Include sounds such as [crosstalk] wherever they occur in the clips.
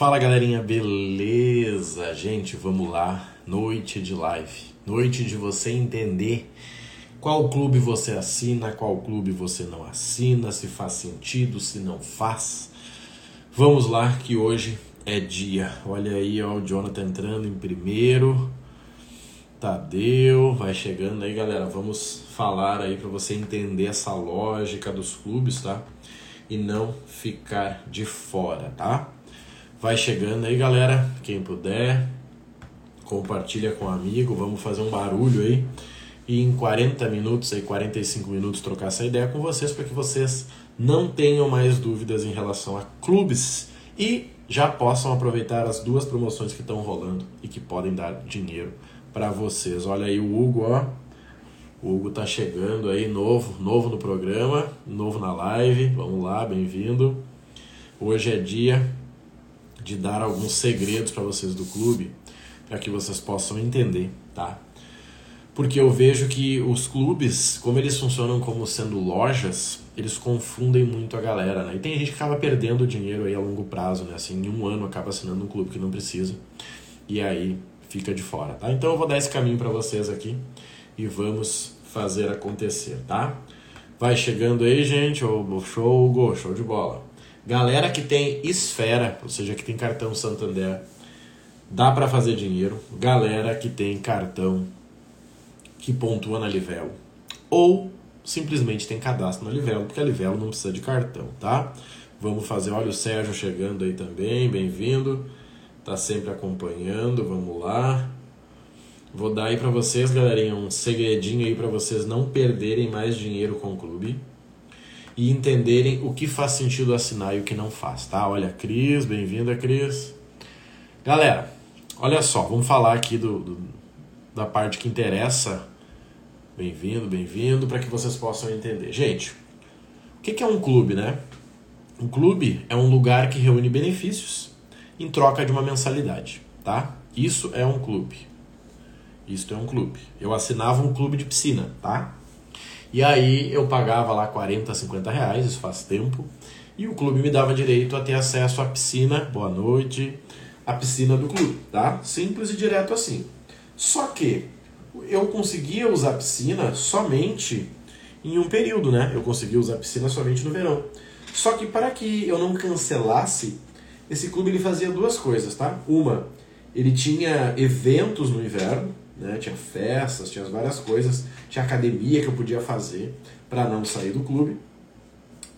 Fala galerinha, beleza? Gente, vamos lá. Noite de live. Noite de você entender qual clube você assina, qual clube você não assina, se faz sentido, se não faz. Vamos lá que hoje é dia. Olha aí, ó, o Jonathan entrando em primeiro. Tadeu, vai chegando aí, galera. Vamos falar aí para você entender essa lógica dos clubes, tá? E não ficar de fora, tá? Vai chegando aí, galera. Quem puder, compartilha com um amigo. Vamos fazer um barulho aí. E em 40 minutos, aí 45 minutos, trocar essa ideia com vocês para que vocês não tenham mais dúvidas em relação a clubes e já possam aproveitar as duas promoções que estão rolando e que podem dar dinheiro para vocês. Olha aí o Hugo, ó. O Hugo tá chegando aí novo, novo no programa, novo na live. Vamos lá, bem-vindo. Hoje é dia de dar alguns segredos para vocês do clube, para que vocês possam entender, tá? Porque eu vejo que os clubes, como eles funcionam como sendo lojas, eles confundem muito a galera, né? E tem gente que acaba perdendo dinheiro aí a longo prazo, né? Assim, em um ano acaba assinando um clube que não precisa. E aí fica de fora, tá? Então eu vou dar esse caminho para vocês aqui e vamos fazer acontecer, tá? Vai chegando aí, gente, o show, show de bola. Galera que tem esfera, ou seja, que tem cartão Santander, dá para fazer dinheiro. Galera que tem cartão que pontua na Livelo ou simplesmente tem cadastro na Livelo, porque a Livelo não precisa de cartão, tá? Vamos fazer, olha o Sérgio chegando aí também, bem-vindo tá sempre acompanhando, vamos lá. Vou dar aí para vocês, galerinha, um segredinho aí para vocês não perderem mais dinheiro com o clube e entenderem o que faz sentido assinar e o que não faz, tá? Olha, Cris, bem-vinda, Cris. Galera, olha só, vamos falar aqui do, do da parte que interessa. Bem-vindo, bem-vindo, para que vocês possam entender. Gente, o que é um clube, né? Um clube é um lugar que reúne benefícios em troca de uma mensalidade, tá? Isso é um clube. Isso é um clube. Eu assinava um clube de piscina, tá? E aí eu pagava lá 40, 50 reais, isso faz tempo. E o clube me dava direito a ter acesso à piscina, boa noite, a piscina do clube, tá? Simples e direto assim. Só que eu conseguia usar a piscina somente em um período, né? Eu conseguia usar a piscina somente no verão. Só que para que eu não cancelasse esse clube ele fazia duas coisas, tá? Uma, ele tinha eventos no inverno, né? Tinha festas, tinha várias coisas, tinha academia que eu podia fazer para não sair do clube.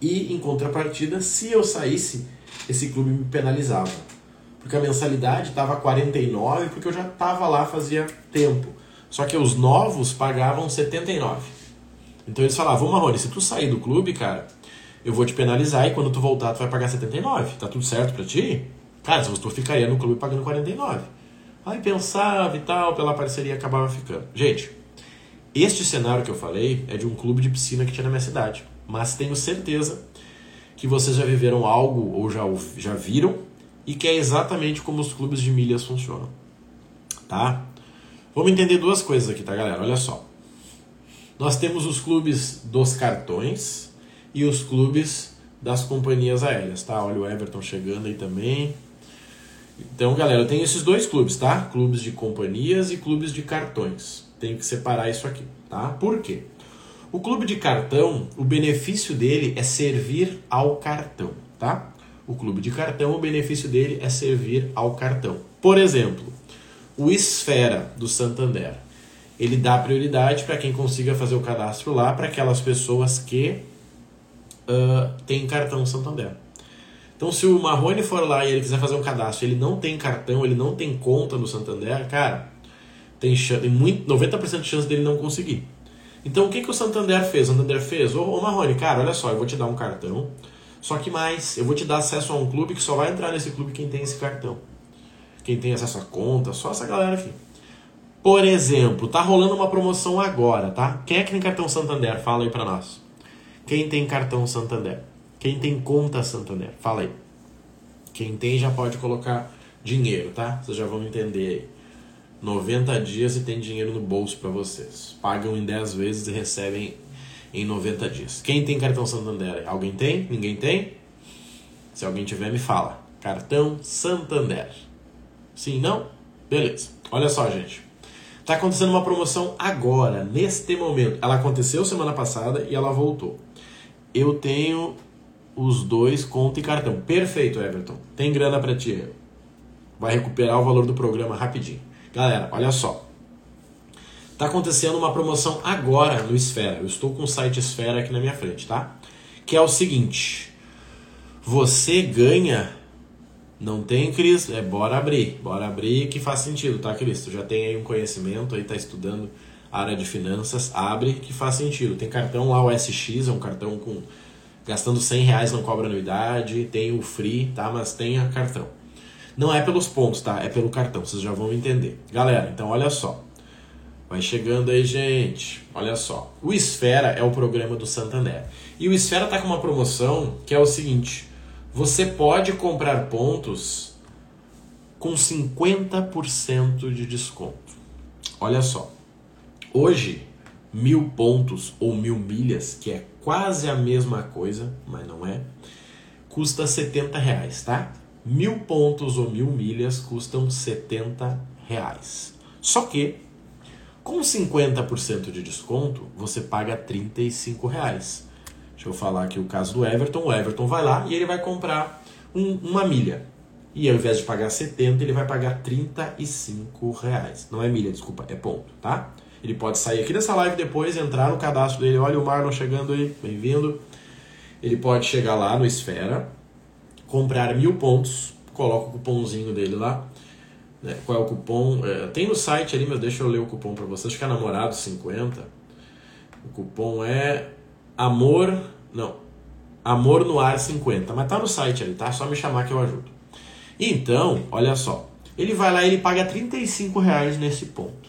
E em contrapartida, se eu saísse, esse clube me penalizava. Porque a mensalidade estava 49, porque eu já estava lá fazia tempo. Só que os novos pagavam 79. Então eles falavam, Marrone, se tu sair do clube, cara, eu vou te penalizar e quando tu voltar tu vai pagar 79. Tá tudo certo para ti? Cara, se tu ficaria no clube pagando 49. Aí pensava e tal, pela parceria acabava ficando. Gente, este cenário que eu falei é de um clube de piscina que tinha na minha cidade. Mas tenho certeza que vocês já viveram algo ou já, já viram e que é exatamente como os clubes de milhas funcionam. Tá? Vamos entender duas coisas aqui, tá, galera? Olha só. Nós temos os clubes dos cartões e os clubes das companhias aéreas, tá? Olha o Everton chegando aí também. Então, galera, tenho esses dois clubes, tá? Clubes de companhias e clubes de cartões. Tenho que separar isso aqui, tá? Por quê? O clube de cartão, o benefício dele é servir ao cartão, tá? O clube de cartão, o benefício dele é servir ao cartão. Por exemplo, o Esfera do Santander. Ele dá prioridade para quem consiga fazer o cadastro lá para aquelas pessoas que uh, tem cartão Santander. Então, se o Marrone for lá e ele quiser fazer um cadastro, ele não tem cartão, ele não tem conta no Santander, cara, tem, tem muito, 90% de chance dele não conseguir. Então, o que, que o Santander fez? O Santander fez, ô, ô Marrone, cara, olha só, eu vou te dar um cartão, só que mais, eu vou te dar acesso a um clube que só vai entrar nesse clube quem tem esse cartão. Quem tem acesso à conta, só essa galera aqui. Por exemplo, tá rolando uma promoção agora, tá? Quem é que tem cartão Santander? Fala aí pra nós. Quem tem cartão Santander? Quem tem conta Santander? Fala aí. Quem tem já pode colocar dinheiro, tá? Vocês já vão entender aí. 90 dias e tem dinheiro no bolso para vocês. Pagam em 10 vezes e recebem em 90 dias. Quem tem cartão Santander? Alguém tem? Ninguém tem? Se alguém tiver, me fala. Cartão Santander. Sim, não? Beleza. Olha só, gente. Tá acontecendo uma promoção agora, neste momento. Ela aconteceu semana passada e ela voltou. Eu tenho os dois conta e cartão. Perfeito, Everton. Tem grana para ti. Vai recuperar o valor do programa rapidinho. Galera, olha só. Tá acontecendo uma promoção agora no Esfera. Eu estou com o site Esfera aqui na minha frente, tá? Que é o seguinte: você ganha. Não tem, Cris? É bora abrir. Bora abrir que faz sentido, tá, Cris? Tu já tem aí um conhecimento, aí tá estudando área de finanças. Abre que faz sentido. Tem cartão lá, o SX, é um cartão com Gastando 100 reais não cobra anuidade, tem o free, tá? Mas tem a cartão. Não é pelos pontos, tá? É pelo cartão, vocês já vão entender. Galera, então olha só. Vai chegando aí, gente. Olha só. O Esfera é o programa do Santander. E o Esfera tá com uma promoção que é o seguinte: você pode comprar pontos com 50% de desconto. Olha só. Hoje, mil pontos ou mil milhas, que é quase a mesma coisa, mas não é, custa 70 reais, tá? Mil pontos ou mil milhas custam 70 reais. Só que, com 50% de desconto, você paga 35 reais. Deixa eu falar aqui o caso do Everton. O Everton vai lá e ele vai comprar um, uma milha. E ao invés de pagar 70, ele vai pagar 35 reais. Não é milha, desculpa, é ponto, tá? Ele pode sair aqui dessa live depois, entrar no cadastro dele. Olha o Marlon chegando aí, bem-vindo. Ele pode chegar lá no Esfera, comprar mil pontos, coloca o cupomzinho dele lá. Né? Qual é o cupom? É, tem no site ali, mas deixa eu ler o cupom para vocês. Que é namorado 50. O cupom é Amor. Não. Amor no ar 50. Mas tá no site ali, tá? Só me chamar que eu ajudo. Então, olha só. Ele vai lá e ele paga 35 reais nesse ponto.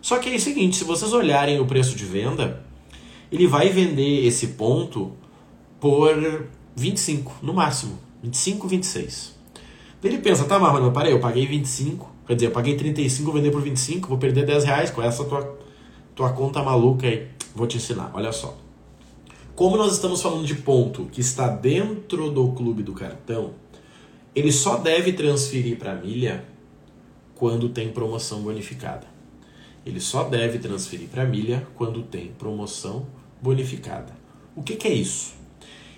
Só que é o seguinte, se vocês olharem o preço de venda, ele vai vender esse ponto por 25, no máximo. 25, 26. Ele pensa, tá, Marrone, mas parei, eu paguei 25, quer dizer, eu paguei 35, vou vender por 25, vou perder 10 reais com essa tua, tua conta maluca aí. Vou te ensinar, olha só. Como nós estamos falando de ponto que está dentro do clube do cartão, ele só deve transferir para milha quando tem promoção bonificada. Ele só deve transferir para milha quando tem promoção bonificada. O que, que, é isso?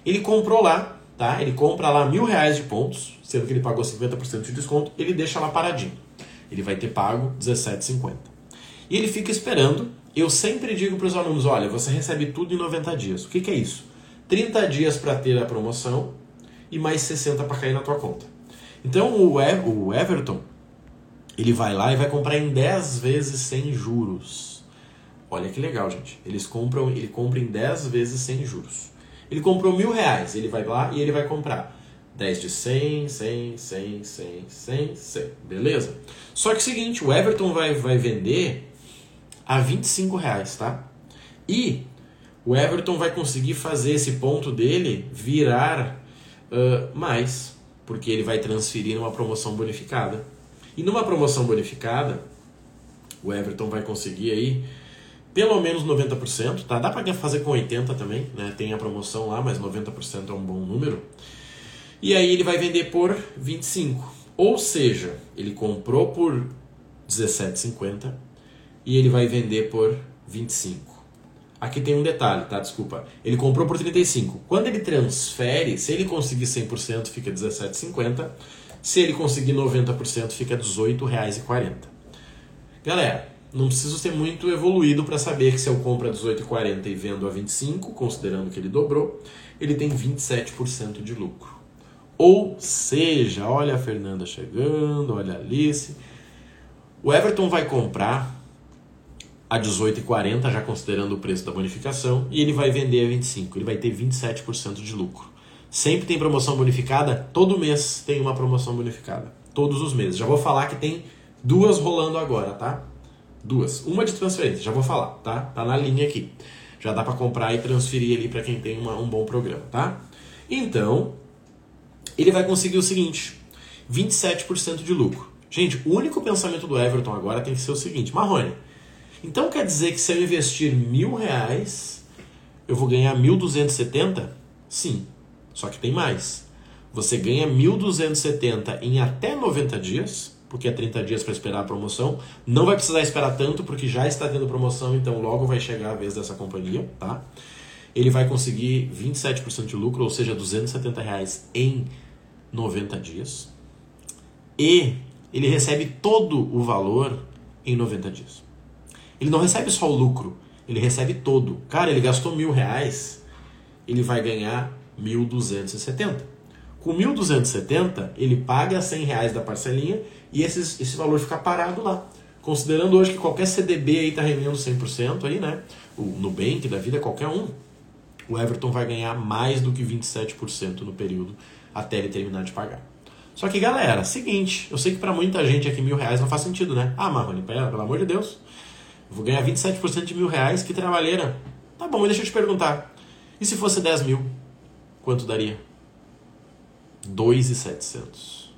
Ele comprou lá, tá? Ele compra lá mil reais de pontos, sendo que ele pagou 50% de desconto, ele deixa lá paradinho. Ele vai ter pago 17,50. E ele fica esperando. Eu sempre digo para os alunos: olha, você recebe tudo em 90 dias. O que, que é isso? 30 dias para ter a promoção e mais 60 para cair na tua conta. Então o Everton ele vai lá e vai comprar em 10 vezes sem juros. Olha que legal, gente. Eles compram, ele compra em 10 vezes sem juros. Ele comprou mil reais, ele vai lá e ele vai comprar 10 de 100, 100, 100, 100, 100, 100. Beleza? Só que é o seguinte, o Everton vai, vai vender a 25 reais, tá? E o Everton vai conseguir fazer esse ponto dele virar uh, mais, porque ele vai transferir uma promoção bonificada. E numa promoção bonificada, o Everton vai conseguir aí pelo menos 90%, tá? Dá para fazer com 80 também, né? Tem a promoção lá, mas 90% é um bom número. E aí ele vai vender por 25. Ou seja, ele comprou por 17,50 e ele vai vender por 25. Aqui tem um detalhe, tá? Desculpa. Ele comprou por 35. Quando ele transfere, se ele conseguir 100%, fica 17,50. Se ele conseguir 90%, fica R$ 18,40. Galera, não preciso ser muito evoluído para saber que se eu compro a 18,40 e vendo a 25, considerando que ele dobrou, ele tem 27% de lucro. Ou seja, olha a Fernanda chegando, olha a Alice. O Everton vai comprar a 18,40, já considerando o preço da bonificação, e ele vai vender a 25. Ele vai ter 27% de lucro. Sempre tem promoção bonificada, todo mês tem uma promoção bonificada. Todos os meses. Já vou falar que tem duas rolando agora, tá? Duas. Uma de transferência, já vou falar, tá? Tá na linha aqui. Já dá para comprar e transferir ali para quem tem uma, um bom programa, tá? Então, ele vai conseguir o seguinte: 27% de lucro. Gente, o único pensamento do Everton agora tem que ser o seguinte: Marrone, então quer dizer que se eu investir mil reais, eu vou ganhar 1.270? Sim. Só que tem mais. você ganha 1.270 em até 90 dias, porque é 30 dias para esperar a promoção. Não vai precisar esperar tanto, porque já está tendo promoção, então logo vai chegar a vez dessa companhia, tá? Ele vai conseguir 27% de lucro, ou seja, 270 reais em 90 dias. E ele recebe todo o valor em 90 dias. Ele não recebe só o lucro, ele recebe todo. Cara, ele gastou mil reais, ele vai ganhar 1.270. Com 1.270, ele paga 100 reais da parcelinha e esses, esse valor fica parado lá. Considerando hoje que qualquer CDB aí está rendendo 100%, aí, né? o Nubank da vida, qualquer um, o Everton vai ganhar mais do que 27% no período até ele terminar de pagar. Só que, galera, seguinte, eu sei que para muita gente aqui mil reais não faz sentido, né? Ah, Marrone, pelo amor de Deus, eu vou ganhar 27% de mil reais, que trabalheira. Tá bom, deixa eu te perguntar, e se fosse 10 mil, quanto daria? 2,700.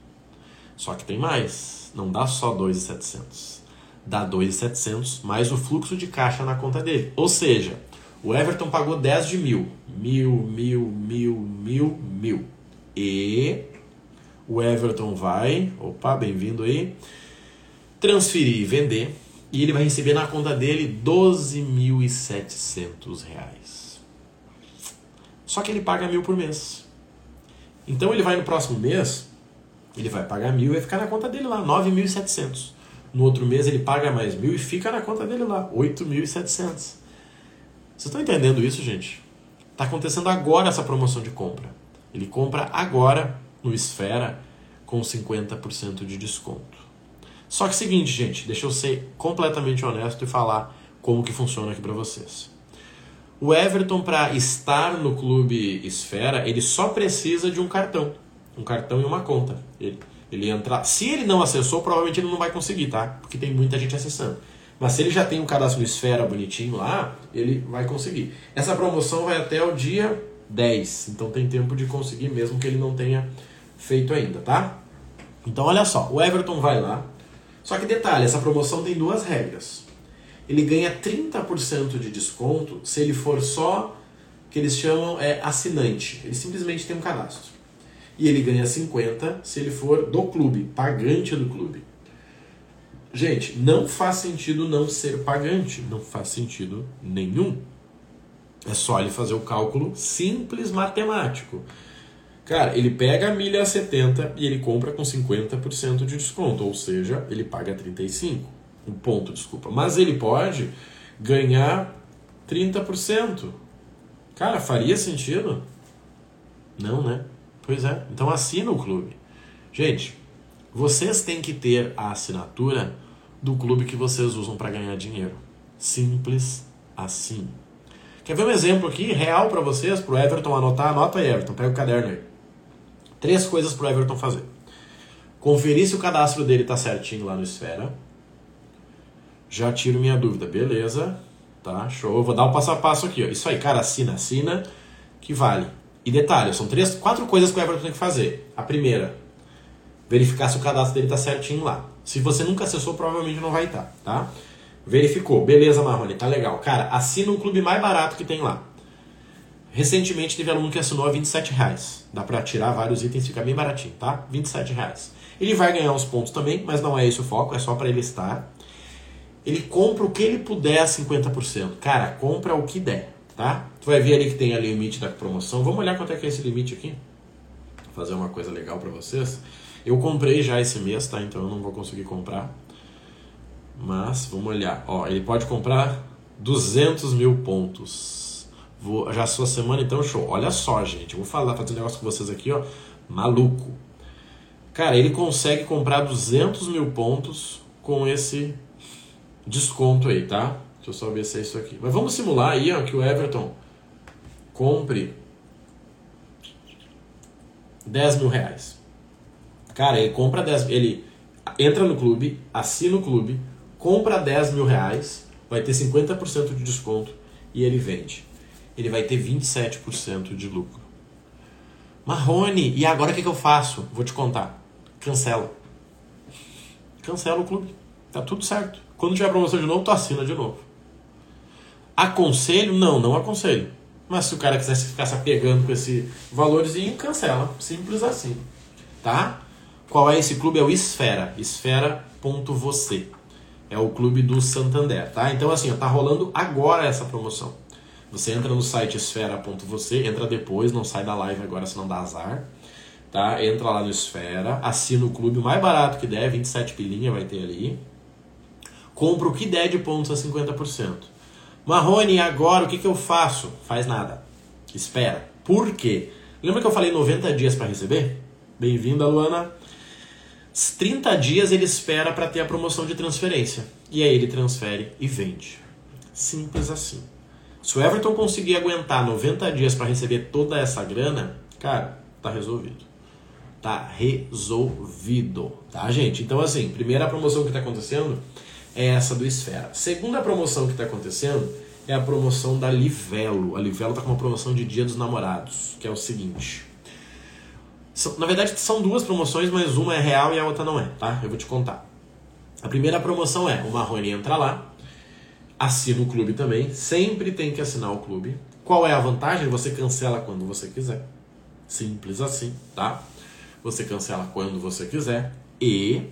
Só que tem mais, não dá só 2,700. Dá 2,700 mais o fluxo de caixa na conta dele. Ou seja, o Everton pagou 10 de mil. Mil, mil, mil, mil, mil. E o Everton vai, opa, bem-vindo aí, transferir e vender. E ele vai receber na conta dele 12.700 reais. Só que ele paga mil por mês. Então ele vai no próximo mês, ele vai pagar mil e vai ficar na conta dele lá, 9.700. No outro mês ele paga mais mil e fica na conta dele lá, 8.700. Vocês estão entendendo isso, gente? Está acontecendo agora essa promoção de compra. Ele compra agora no Esfera com 50% de desconto. Só que é seguinte, gente, deixa eu ser completamente honesto e falar como que funciona aqui para vocês. O Everton para estar no clube Esfera, ele só precisa de um cartão, um cartão e uma conta. Ele, ele entrar, se ele não acessou, provavelmente ele não vai conseguir, tá? Porque tem muita gente acessando. Mas se ele já tem um cadastro Esfera bonitinho lá, ele vai conseguir. Essa promoção vai até o dia 10, então tem tempo de conseguir mesmo que ele não tenha feito ainda, tá? Então olha só, o Everton vai lá, só que detalhe, essa promoção tem duas regras. Ele ganha 30% de desconto se ele for só que eles chamam é assinante. Ele simplesmente tem um cadastro. E ele ganha 50 se ele for do clube, pagante do clube. Gente, não faz sentido não ser pagante, não faz sentido nenhum. É só ele fazer o cálculo simples matemático. Cara, ele pega a milha a 70 e ele compra com 50% de desconto, ou seja, ele paga 35. Um ponto, desculpa. Mas ele pode ganhar 30%. Cara, faria sentido? Não, né? Pois é. Então assina o clube. Gente, vocês têm que ter a assinatura do clube que vocês usam para ganhar dinheiro. Simples assim. Quer ver um exemplo aqui real para vocês, pro Everton anotar? Anota aí, Everton, pega o caderno aí. Três coisas para o Everton fazer. Conferir se o cadastro dele está certinho lá no Esfera. Já tiro minha dúvida. Beleza. Tá, show. Eu vou dar o passo a passo aqui. Ó. Isso aí, cara, assina, assina, que vale. E detalhe, são três, quatro coisas que o Everton tem que fazer. A primeira, verificar se o cadastro dele está certinho lá. Se você nunca acessou, provavelmente não vai estar, tá? tá? Verificou. Beleza, Marrone, tá legal. Cara, assina um clube mais barato que tem lá. Recentemente teve aluno que assinou a 27 reais. Dá para tirar vários itens, fica bem baratinho, tá? 27 reais. Ele vai ganhar uns pontos também, mas não é esse o foco, é só para ele estar. Ele compra o que ele puder a 50%. Cara, compra o que der, tá? Tu vai ver ali que tem o limite da promoção. Vamos olhar quanto é que é esse limite aqui? Vou fazer uma coisa legal para vocês. Eu comprei já esse mês, tá? Então eu não vou conseguir comprar. Mas vamos olhar. Ó, ele pode comprar 200 mil pontos. Vou, já sua semana então show. Olha só, gente, eu vou falar, fazer um negócio com vocês aqui, ó, maluco. Cara, ele consegue comprar 200 mil pontos com esse desconto aí, tá? Deixa eu só ver se é isso aqui. Mas vamos simular aí, ó, que o Everton compre 10 mil reais. Cara, ele compra 10 ele entra no clube, assina o clube, compra 10 mil reais, vai ter 50% de desconto e ele vende ele vai ter 27% de lucro. Marrone, e agora o que, que eu faço? Vou te contar. Cancela. Cancela o clube. Tá tudo certo. Quando tiver promoção de novo, tu assina de novo. Aconselho? Não, não aconselho. Mas se o cara quiser ficar se apegando com esse valorzinho, cancela. Simples assim. Tá? Qual é esse clube? É o Esfera. Esfera.você. É o clube do Santander, tá? Então assim, tá rolando agora essa promoção. Você entra no site esfera.você, entra depois, não sai da live agora, senão dá azar. Tá? Entra lá no Esfera, assina o clube mais barato que der, 27 pilinha vai ter ali. Compra o que der de pontos a 50%. Marrone, agora o que, que eu faço? Faz nada. Espera. Por quê? Lembra que eu falei 90 dias para receber? Bem-vinda, Luana. 30 dias ele espera para ter a promoção de transferência. E aí ele transfere e vende. Simples assim. Se o Everton conseguir aguentar 90 dias para receber toda essa grana, cara, tá resolvido. Tá resolvido, tá, gente? Então, assim, primeira promoção que está acontecendo é essa do Esfera. Segunda promoção que está acontecendo é a promoção da Livelo. A Livelo está com uma promoção de Dia dos Namorados, que é o seguinte. Na verdade, são duas promoções, mas uma é real e a outra não é, tá? Eu vou te contar. A primeira promoção é o Marrone entra lá, assina o clube também, sempre tem que assinar o clube. Qual é a vantagem? Você cancela quando você quiser. Simples assim, tá? Você cancela quando você quiser e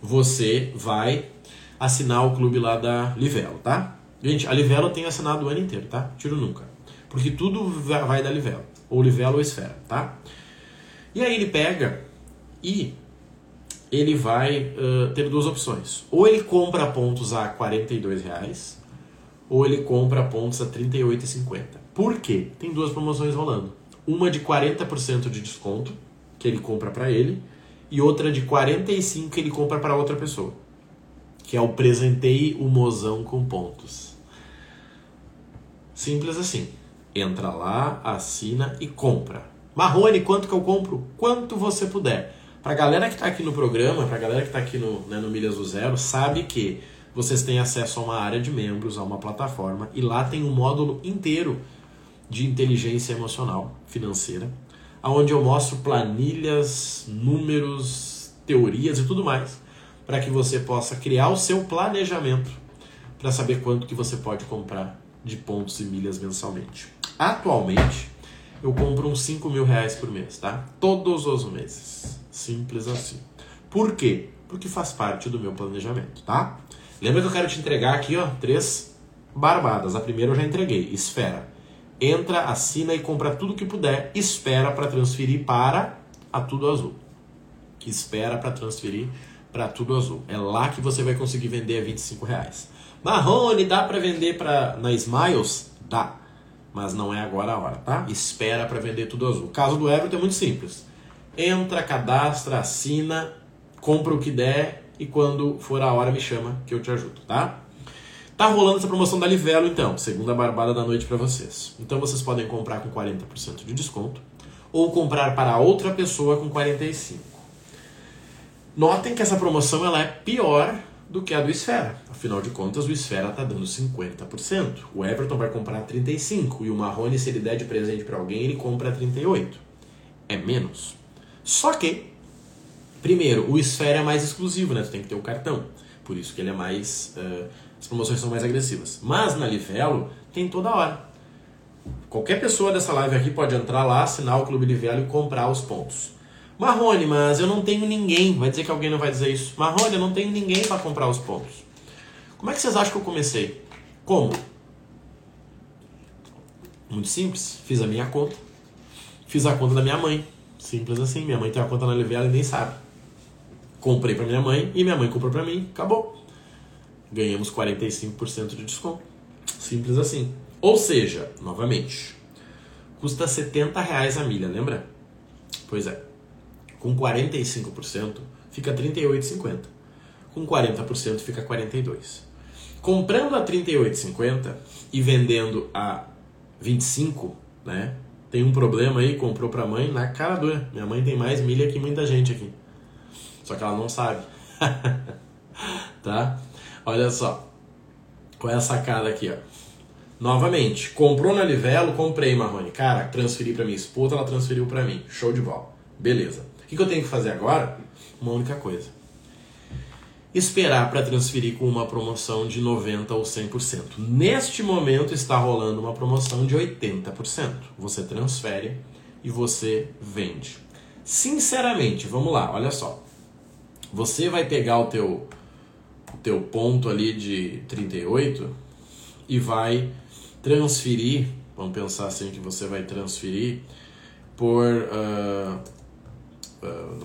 você vai assinar o clube lá da Livelo, tá? Gente, a Livelo tem assinado o ano inteiro, tá? Tiro nunca. Porque tudo vai da Livelo. Ou Livelo ou Esfera, tá? E aí ele pega e ele vai uh, ter duas opções. Ou ele compra pontos a 42 reais, ou ele compra pontos a 38,50. Por quê? Tem duas promoções rolando. Uma de 40% de desconto, que ele compra para ele, e outra de 45% que ele compra para outra pessoa que é o presentei o mozão com pontos. Simples assim. Entra lá, assina e compra. Marrone, quanto que eu compro? Quanto você puder. Pra galera que está aqui no programa, pra galera que está aqui no, né, no Milhas do Zero, sabe que vocês têm acesso a uma área de membros, a uma plataforma, e lá tem um módulo inteiro de inteligência emocional financeira, onde eu mostro planilhas, números, teorias e tudo mais para que você possa criar o seu planejamento para saber quanto que você pode comprar de pontos e milhas mensalmente. Atualmente, eu compro uns 5 mil reais por mês, tá? Todos os meses. Simples assim. Por quê? Porque faz parte do meu planejamento, tá? Lembra que eu quero te entregar aqui, ó, três barbadas. A primeira eu já entreguei, esfera. Entra, assina e compra tudo que puder, espera para transferir para a Tudo Azul. Espera para transferir para Tudo Azul. É lá que você vai conseguir vender a 25 reais. Marrone, dá para vender pra, na Smiles? Dá. Mas não é agora a hora, tá? Espera para vender Tudo Azul. O caso do Everton é muito simples. Entra, cadastra, assina, compra o que der e quando for a hora me chama que eu te ajudo, tá? Tá rolando essa promoção da Livelo então, segunda barbada da noite para vocês. Então vocês podem comprar com 40% de desconto ou comprar para outra pessoa com 45. Notem que essa promoção ela é pior do que a do Esfera. Afinal de contas, o Esfera está dando 50%. O Everton vai comprar 35% e o Marrone, se ele der de presente para alguém, ele compra 38%. É menos. Só que, primeiro, o Esfera é mais exclusivo, né? Tu tem que ter o cartão. Por isso que ele é mais. Uh, as promoções são mais agressivas. Mas na Livelo tem toda hora. Qualquer pessoa dessa live aqui pode entrar lá, assinar o Clube Livelo e comprar os pontos. Marrone, mas eu não tenho ninguém. Vai dizer que alguém não vai dizer isso. Marrone, eu não tenho ninguém para comprar os pontos. Como é que vocês acham que eu comecei? Como? Muito simples. Fiz a minha conta. Fiz a conta da minha mãe. Simples assim. Minha mãe tem uma conta na Livela e nem sabe. Comprei para minha mãe e minha mãe comprou para mim. Acabou. Ganhamos 45% de desconto. Simples assim. Ou seja, novamente, custa 70 reais a milha, lembra? Pois é com 45% fica 38,50. Com 40% fica 42. Comprando a 38,50 e vendendo a 25, né? Tem um problema aí, comprou para mãe na cara dura. Minha mãe tem mais milha que muita gente aqui. Só que ela não sabe. [laughs] tá? Olha só. Qual é a sacada aqui, ó? Novamente, comprou na Livelo, comprei Marrone. Cara, transferi para minha esposa, ela transferiu para mim. Show de bola. Beleza. O que, eu tenho que fazer agora? Uma única coisa. esperar para transferir com uma promoção de 90% ou 100%. Neste momento está rolando uma promoção de 80%. Você transfere e você vende. Sinceramente, vamos lá, olha só. Você vai pegar o teu, o teu ponto ali de 38 e vai transferir, vamos pensar assim que você vai transferir por... Uh,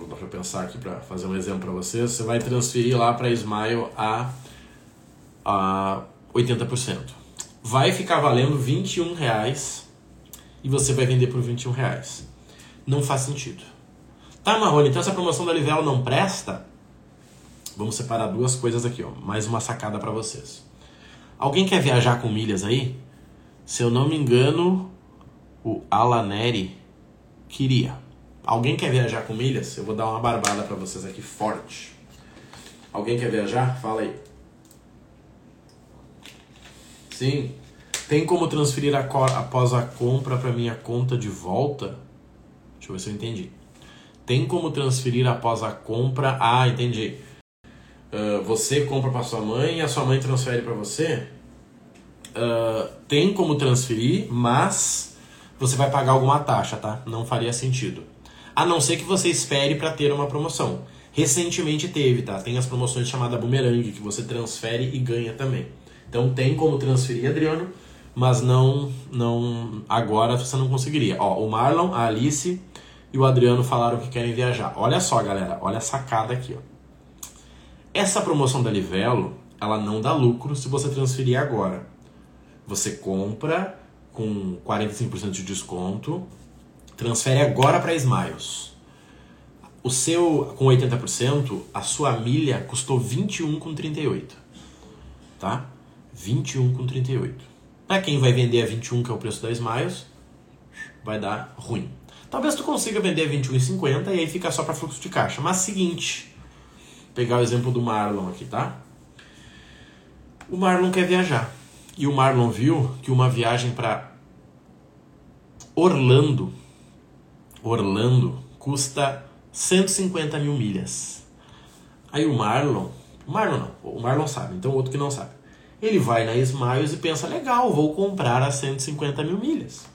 deixa eu pensar aqui para fazer um exemplo para vocês. Você vai transferir lá para Smile a, a 80%. Vai ficar valendo 21 reais e você vai vender por 21 reais. Não faz sentido. Tá, Marrone, então essa promoção da Livelo não presta? Vamos separar duas coisas aqui, ó. Mais uma sacada para vocês. Alguém quer viajar com milhas aí? Se eu não me engano, o Alaneri queria. Alguém quer viajar com milhas? Eu vou dar uma barbada para vocês aqui forte. Alguém quer viajar? Fala aí. Sim. Tem como transferir a após a compra para minha conta de volta? Deixa eu ver se eu entendi. Tem como transferir após a compra? Ah, entendi. Uh, você compra para sua mãe e a sua mãe transfere para você? Uh, tem como transferir, mas você vai pagar alguma taxa, tá? Não faria sentido. A não ser que você espere para ter uma promoção. Recentemente teve, tá? Tem as promoções chamadas Boomerang, que você transfere e ganha também. Então tem como transferir, Adriano, mas não, não agora você não conseguiria. Ó, o Marlon, a Alice e o Adriano falaram que querem viajar. Olha só, galera, olha a sacada aqui, ó. Essa promoção da Livelo, ela não dá lucro se você transferir agora. Você compra com 45% de desconto, transfere agora para Smiles. O seu com 80%, a sua milha custou 21,38. Tá? 21,38. Para quem vai vender a 21, que é o preço da Smiles, vai dar ruim. Talvez tu consiga vender a 21,50 e aí fica só para fluxo de caixa. Mas seguinte, pegar o exemplo do Marlon aqui, tá? O Marlon quer viajar. E o Marlon viu que uma viagem para Orlando, Orlando custa 150 mil milhas. Aí o Marlon, o Marlon não, o Marlon sabe, então o outro que não sabe. Ele vai na Smiles e pensa, legal, vou comprar a 150 mil milhas.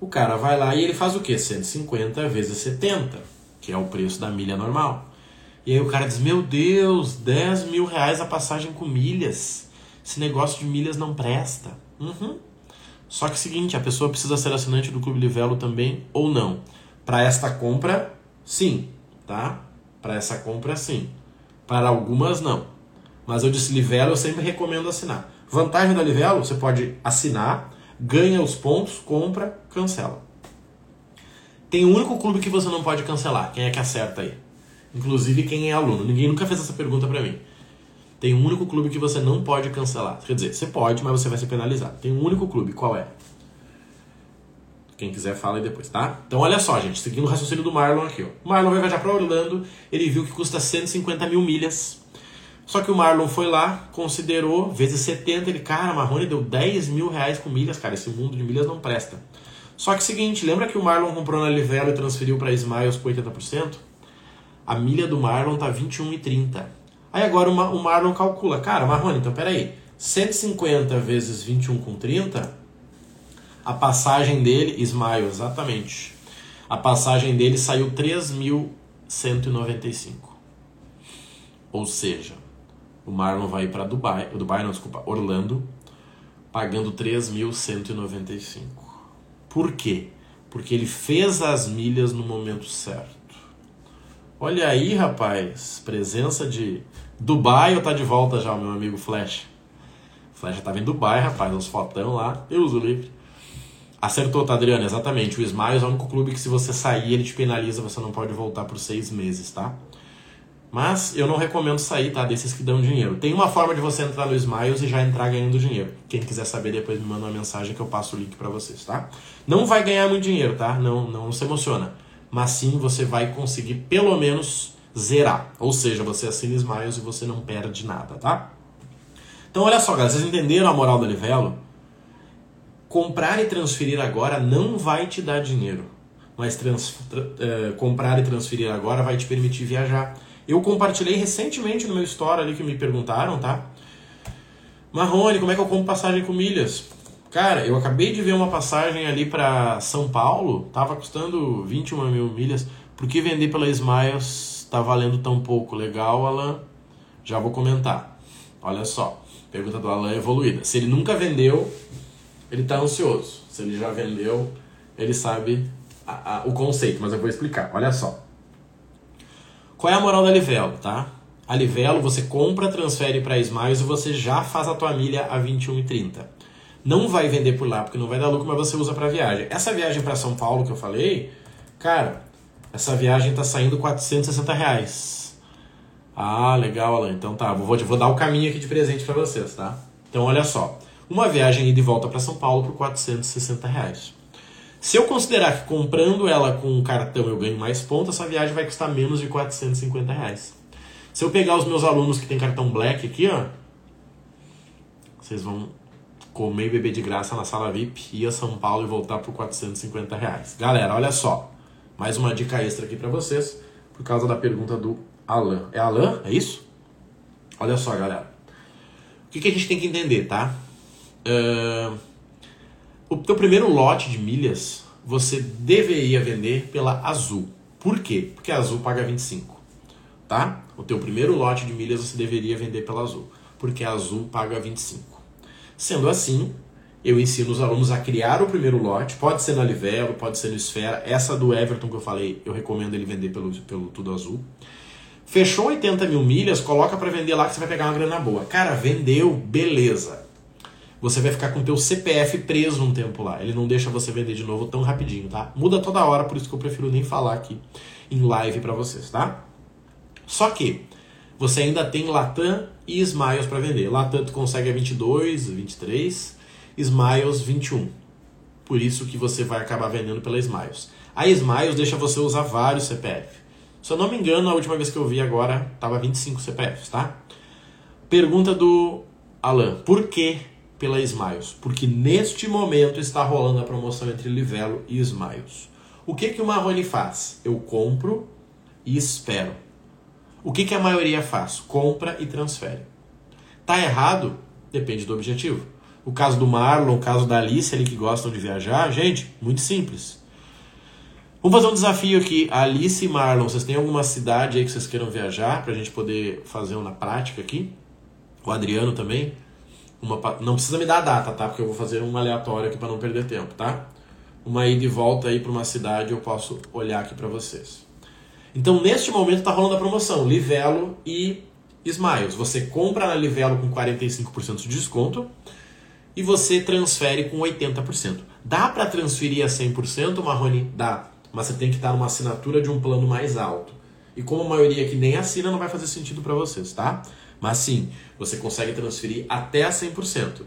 O cara vai lá e ele faz o quê? 150 vezes 70, que é o preço da milha normal. E aí o cara diz, meu Deus, 10 mil reais a passagem com milhas. Esse negócio de milhas não presta. Uhum. Só que é o seguinte, a pessoa precisa ser assinante do Clube Livelo também ou não. Para esta compra, sim, tá? Para essa compra, sim. Para algumas, não. Mas eu disse Livelo, eu sempre recomendo assinar. Vantagem da Livelo, você pode assinar, ganha os pontos, compra, cancela. Tem um único clube que você não pode cancelar. Quem é que acerta aí? Inclusive quem é aluno. Ninguém nunca fez essa pergunta para mim. Tem um único clube que você não pode cancelar. Quer dizer, você pode, mas você vai ser penalizado. Tem um único clube, qual é? Quem quiser fala aí depois, tá? Então olha só, gente, seguindo o raciocínio do Marlon aqui, ó. O Marlon vai viajar para Orlando, ele viu que custa 150 mil milhas. Só que o Marlon foi lá, considerou, vezes 70, ele, cara, Marrone deu 10 mil reais com milhas, cara, esse mundo de milhas não presta. Só que seguinte, lembra que o Marlon comprou na Livelo e transferiu para Smiles por 80%? A milha do Marlon tá 21,30. Aí agora o Marlon calcula, cara, Marrone, então peraí, 150 vezes 21 com 30, a passagem dele, Smile, exatamente, a passagem dele saiu 3.195. Ou seja, o Marlon vai para Dubai, Dubai não, desculpa, Orlando, pagando 3.195. Por quê? Porque ele fez as milhas no momento certo. Olha aí, rapaz, presença de Dubai ou tá de volta já o meu amigo Flash? Flash já tava em Dubai, rapaz, uns fotão lá, Deus o livre. Acertou, tá, Adriano? Exatamente. O Smiles é o único clube que se você sair, ele te penaliza, você não pode voltar por seis meses, tá? Mas eu não recomendo sair, tá? Desses que dão dinheiro. Tem uma forma de você entrar no Smiles e já entrar ganhando dinheiro. Quem quiser saber, depois me manda uma mensagem que eu passo o link para vocês, tá? Não vai ganhar muito dinheiro, tá? Não, não se emociona. Mas sim você vai conseguir pelo menos zerar. Ou seja, você assina Smiles e você não perde nada, tá? Então olha só, galera, vocês entenderam a moral do Livelo? Comprar e transferir agora não vai te dar dinheiro, mas trans, tra, uh, comprar e transferir agora vai te permitir viajar. Eu compartilhei recentemente no meu story ali que me perguntaram, tá? Marrone, como é que eu compro passagem com milhas? Cara, eu acabei de ver uma passagem ali para São Paulo, tava custando 21 mil milhas. Por que vender pela Smiles tá valendo tão pouco? Legal, Alan? Já vou comentar. Olha só, pergunta do Alan é evoluída. Se ele nunca vendeu, ele tá ansioso. Se ele já vendeu, ele sabe a, a, o conceito, mas eu vou explicar. Olha só. Qual é a moral da Livelo, tá? A Livelo você compra, transfere para Smiles e você já faz a tua milha a 21,30 não vai vender por lá porque não vai dar lucro, mas você usa para viagem. Essa viagem para São Paulo que eu falei, cara, essa viagem tá saindo 460 reais. Ah, legal, Alan. Então tá, vou, vou dar o caminho aqui de presente para vocês, tá? Então olha só, uma viagem ida e volta para São Paulo por 460 reais. Se eu considerar que comprando ela com um cartão eu ganho mais pontos, essa viagem vai custar menos de 450 reais. Se eu pegar os meus alunos que tem cartão Black aqui, ó, vocês vão comer e beber de graça na sala VIP, ir a São Paulo e voltar por 450 reais. Galera, olha só. Mais uma dica extra aqui para vocês, por causa da pergunta do Alan. É Alan? É isso? Olha só, galera. O que, que a gente tem que entender, tá? Uh, o teu primeiro lote de milhas você deveria vender pela Azul. Por quê? Porque a Azul paga 25, tá? O teu primeiro lote de milhas você deveria vender pela Azul, porque a Azul paga 25. Sendo assim, eu ensino os alunos a criar o primeiro lote, pode ser na Livelo, pode ser no Esfera. Essa do Everton que eu falei, eu recomendo ele vender pelo, pelo Tudo Azul. Fechou 80 mil milhas, coloca para vender lá que você vai pegar uma grana boa. Cara, vendeu, beleza. Você vai ficar com o teu CPF preso um tempo lá. Ele não deixa você vender de novo tão rapidinho, tá? Muda toda hora, por isso que eu prefiro nem falar aqui em live para vocês, tá? Só que você ainda tem Latam e Smiles para vender. Latam tu consegue a 22, 23, Smiles 21. Por isso que você vai acabar vendendo pela Smiles. A Smiles deixa você usar vários CPF. Se eu não me engano, a última vez que eu vi agora estava 25 CPFs, tá? Pergunta do Alan: por que pela Smiles? Porque neste momento está rolando a promoção entre Livelo e Smiles. O que, que o Marrone faz? Eu compro e espero. O que, que a maioria faz? Compra e transfere. Tá errado? Depende do objetivo. O caso do Marlon, o caso da Alice ali que gostam de viajar, gente, muito simples. Vamos fazer um desafio aqui. Alice e Marlon, vocês têm alguma cidade aí que vocês queiram viajar para a gente poder fazer uma prática aqui? O Adriano também. Uma, não precisa me dar a data, tá? Porque eu vou fazer um aleatório aqui para não perder tempo, tá? Uma ida e volta aí para uma cidade eu posso olhar aqui para vocês. Então, neste momento, está rolando a promoção Livelo e Smiles. Você compra na Livelo com 45% de desconto e você transfere com 80%. Dá para transferir a 100%, Marrone? Dá. Mas você tem que estar numa assinatura de um plano mais alto. E como a maioria que nem assina, não vai fazer sentido para vocês, tá? Mas sim, você consegue transferir até a 100%.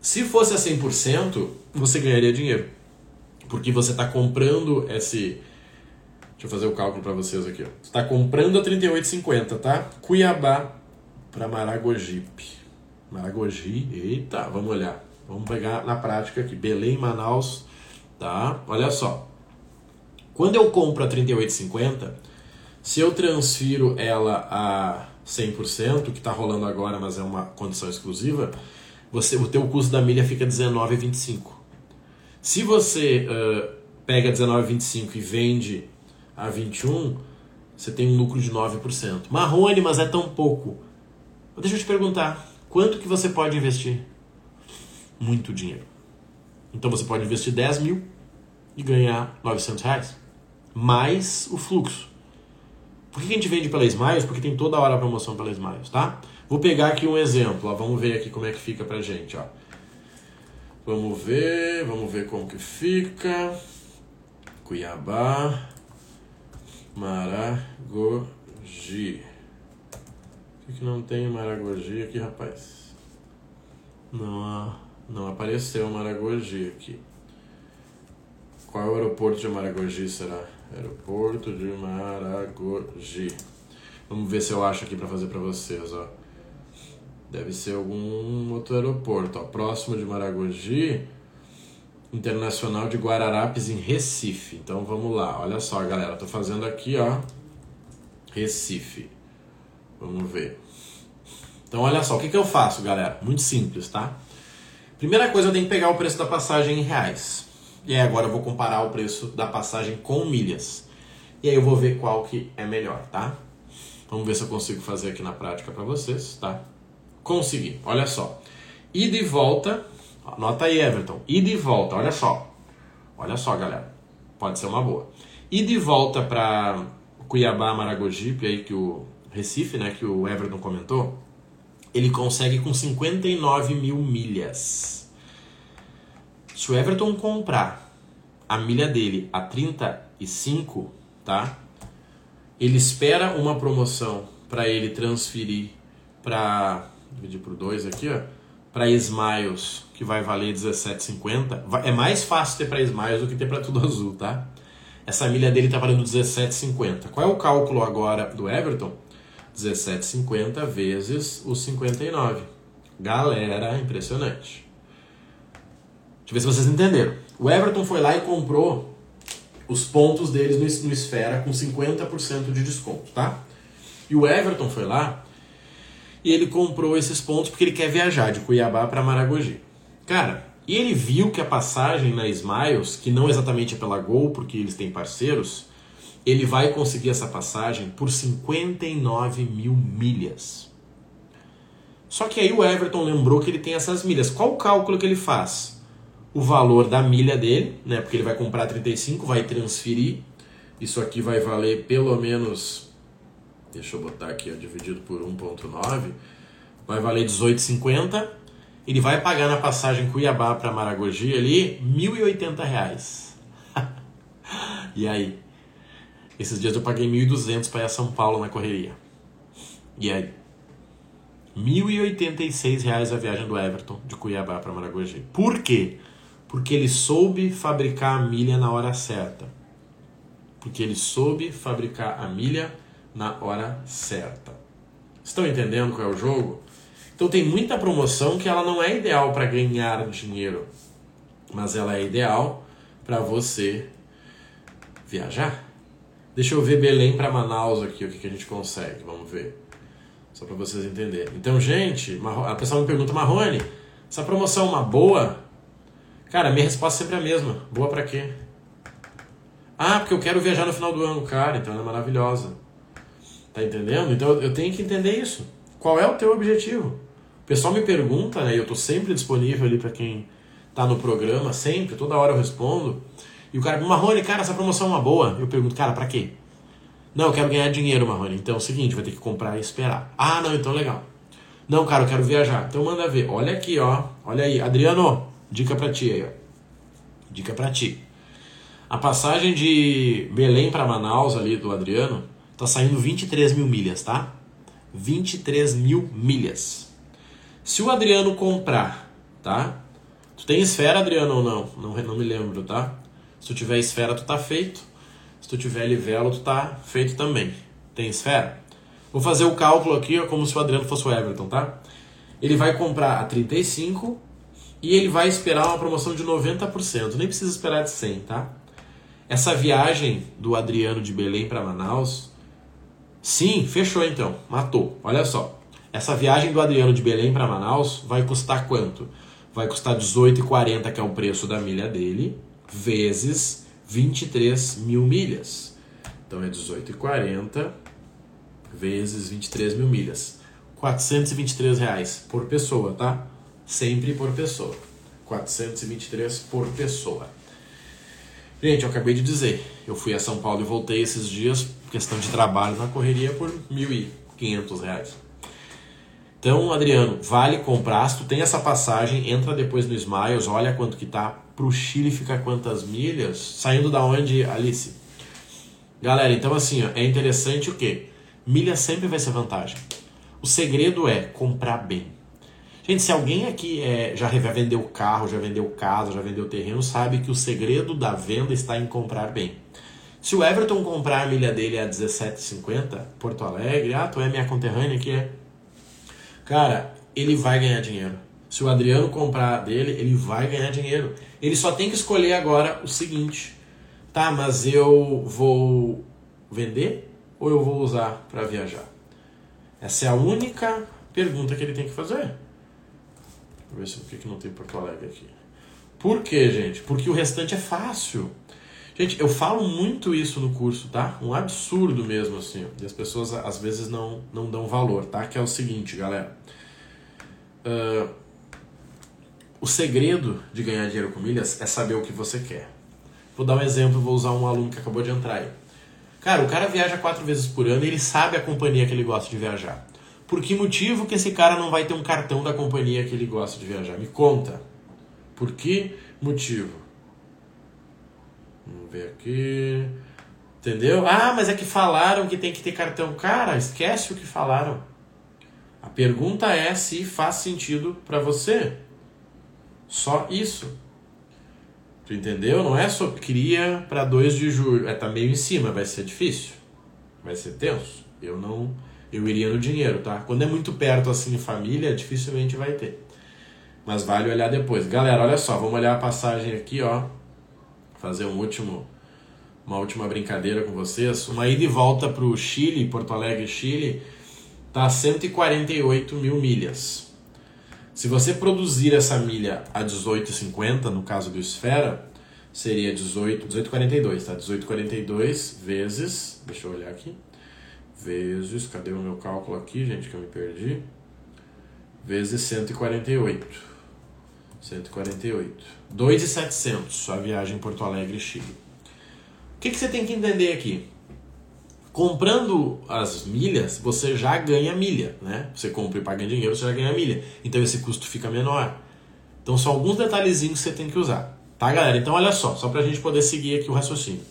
Se fosse a 100%, você ganharia dinheiro. Porque você está comprando esse Deixa eu fazer o cálculo para vocês aqui. Você está comprando a 38,50, tá? Cuiabá para Maragogipe. Maragogi, eita, vamos olhar. Vamos pegar na prática aqui. Belém, Manaus, tá? Olha só. Quando eu compro a 38,50, se eu transfiro ela a 100%, que está rolando agora, mas é uma condição exclusiva, você, o teu custo da milha fica 19,25. Se você uh, pega 19,25 e vende a 21, você tem um lucro de 9%. Marrone, mas é tão pouco. Deixa eu te perguntar, quanto que você pode investir? Muito dinheiro. Então você pode investir 10 mil e ganhar 900 reais. Mais o fluxo. Por que a gente vende pela Smiles? Porque tem toda hora a promoção pela Smiles, tá? Vou pegar aqui um exemplo, ó. vamos ver aqui como é que fica pra gente, ó. Vamos ver, vamos ver como que fica. Cuiabá. Maragogi. Por que, não tem Maragogi aqui, rapaz? Não, não apareceu Maragogi aqui. Qual o aeroporto de Maragogi será? Aeroporto de Maragogi. Vamos ver se eu acho aqui para fazer para vocês, ó. Deve ser algum outro aeroporto, ó. Próximo de Maragogi Internacional de Guararapes em Recife. Então vamos lá, olha só, galera, tô fazendo aqui, ó. Recife. Vamos ver. Então, olha só, o que, que eu faço, galera? Muito simples, tá? Primeira coisa, eu tenho que pegar o preço da passagem em reais. E aí agora eu vou comparar o preço da passagem com milhas. E aí eu vou ver qual que é melhor, tá? Vamos ver se eu consigo fazer aqui na prática para vocês, tá? Consegui, olha só. Ida e volta, anota aí, Everton. Ida e volta, olha só. Olha só, galera. Pode ser uma boa. Ida e volta para Cuiabá, Maragogipe, aí que o Recife, né, que o Everton comentou, ele consegue com 59 mil milhas. Se o Everton comprar a milha dele a 35, tá? Ele espera uma promoção para ele transferir para dividir por 2 aqui, ó, para Smiles, que vai valer 17,50. É mais fácil ter para Smiles do que ter para tudo azul, tá? Essa milha dele tá valendo 17,50. Qual é o cálculo agora do Everton? 17,50 vezes os 59. Galera, impressionante. Ver se vocês entenderam. O Everton foi lá e comprou os pontos deles no, no Esfera com 50% de desconto, tá? E o Everton foi lá e ele comprou esses pontos porque ele quer viajar de Cuiabá para Maragogi. Cara, e ele viu que a passagem na Smiles, que não exatamente é pela Gol, porque eles têm parceiros, ele vai conseguir essa passagem por 59 mil milhas. Só que aí o Everton lembrou que ele tem essas milhas. Qual o cálculo que ele faz? O valor da milha dele, né? Porque ele vai comprar 35, vai transferir. Isso aqui vai valer pelo menos. Deixa eu botar aqui, ó, dividido por 1,9. Vai valer 18,50. Ele vai pagar na passagem Cuiabá para Maragogi ali R$ 1.080. [laughs] e aí? Esses dias eu paguei 1.200 para ir a São Paulo na correria. E aí? R$ 1.086 a viagem do Everton de Cuiabá para Maragogi. Por quê? Porque ele soube fabricar a milha na hora certa. Porque ele soube fabricar a milha na hora certa. Estão entendendo qual é o jogo? Então tem muita promoção que ela não é ideal para ganhar dinheiro, mas ela é ideal para você viajar. Deixa eu ver Belém para Manaus aqui, o que, que a gente consegue. Vamos ver. Só para vocês entenderem. Então, gente, a pessoa me pergunta, Marrone, essa promoção é uma boa? Cara, minha resposta é sempre a mesma. Boa para quê? Ah, porque eu quero viajar no final do ano. Cara, então ela é maravilhosa. Tá entendendo? Então eu tenho que entender isso. Qual é o teu objetivo? O pessoal me pergunta, né? E eu tô sempre disponível ali para quem tá no programa, sempre, toda hora eu respondo. E o cara, Marrone, cara, essa promoção é uma boa. Eu pergunto, cara, para quê? Não, eu quero ganhar dinheiro, Marrone. Então é o seguinte, vai ter que comprar e esperar. Ah, não, então legal. Não, cara, eu quero viajar. Então manda ver. Olha aqui, ó. Olha aí. Adriano, dica pra ti aí, ó. Dica pra ti. A passagem de Belém para Manaus ali do Adriano tá saindo 23 mil milhas, tá? 23 mil milhas. Se o Adriano comprar, tá? Tu tem esfera, Adriano, ou não? Não, não me lembro, tá? Se tu tiver esfera, tu tá feito. Se tu tiver livelo, tu tá feito também. Tem esfera? Vou fazer o cálculo aqui ó, como se o Adriano fosse o Everton, tá? Ele vai comprar a 35 e ele vai esperar uma promoção de 90%. Nem precisa esperar de 100, tá? Essa viagem do Adriano de Belém para Manaus, sim, fechou então, matou. Olha só. Essa viagem do Adriano de Belém para Manaus vai custar quanto? Vai custar 18,40, que é o preço da milha dele vezes 23 mil milhas. Então é 18,40 vezes 23 mil milhas. 423 reais por pessoa, tá? Sempre por pessoa. 423 por pessoa. Gente, eu acabei de dizer, eu fui a São Paulo e voltei esses dias, questão de trabalho na correria, por 1.500 reais. Então, Adriano, vale comprar. Se tu tem essa passagem, entra depois no Smiles, olha quanto que tá. Pro Chile fica quantas milhas? Saindo da onde, Alice? Galera, então assim, ó, é interessante o quê? Milha sempre vai ser vantagem. O segredo é comprar bem. Gente, se alguém aqui é, já vendeu carro, já vendeu casa, já vendeu terreno, sabe que o segredo da venda está em comprar bem. Se o Everton comprar a milha dele a 17,50, Porto Alegre, ah, tu é minha conterrânea aqui, é Cara, ele vai ganhar dinheiro. Se o Adriano comprar dele, ele vai ganhar dinheiro. Ele só tem que escolher agora o seguinte: tá, mas eu vou vender ou eu vou usar para viajar? Essa é a única pergunta que ele tem que fazer. Ver se por que não tem Porto Alegre aqui. Por quê, gente? Porque o restante é fácil. Gente, eu falo muito isso no curso, tá? Um absurdo mesmo, assim. E as pessoas às vezes não, não dão valor, tá? Que é o seguinte, galera. Uh, o segredo de ganhar dinheiro com milhas é saber o que você quer. Vou dar um exemplo, vou usar um aluno que acabou de entrar aí. Cara, o cara viaja quatro vezes por ano e ele sabe a companhia que ele gosta de viajar. Por que motivo que esse cara não vai ter um cartão da companhia que ele gosta de viajar? Me conta. Por que motivo? Vamos ver aqui. Entendeu? Ah, mas é que falaram que tem que ter cartão. Cara, esquece o que falaram. A pergunta é se faz sentido para você. Só isso. Tu entendeu? Não é só cria para 2 de julho. É, tá meio em cima, vai ser difícil. Vai ser tenso. Eu não. Eu iria no dinheiro, tá? Quando é muito perto assim família, dificilmente vai ter. Mas vale olhar depois. Galera, olha só, vamos olhar a passagem aqui, ó. Fazer um último uma última brincadeira com vocês. Uma ida e volta para o Chile, Porto Alegre, Chile, tá 148 mil milhas. Se você produzir essa milha a 18,50, no caso do Esfera, seria 18, 18,42, tá? 18,42 vezes, deixa eu olhar aqui, vezes, cadê o meu cálculo aqui, gente, que eu me perdi? Vezes 148. 148. 2,700 a viagem Porto Alegre Chile. O que, que você tem que entender aqui? Comprando as milhas, você já ganha milha, né? Você compra e paga dinheiro, você já ganha milha. Então esse custo fica menor. Então são alguns detalhezinhos que você tem que usar. Tá, galera? Então olha só, só pra gente poder seguir aqui o raciocínio.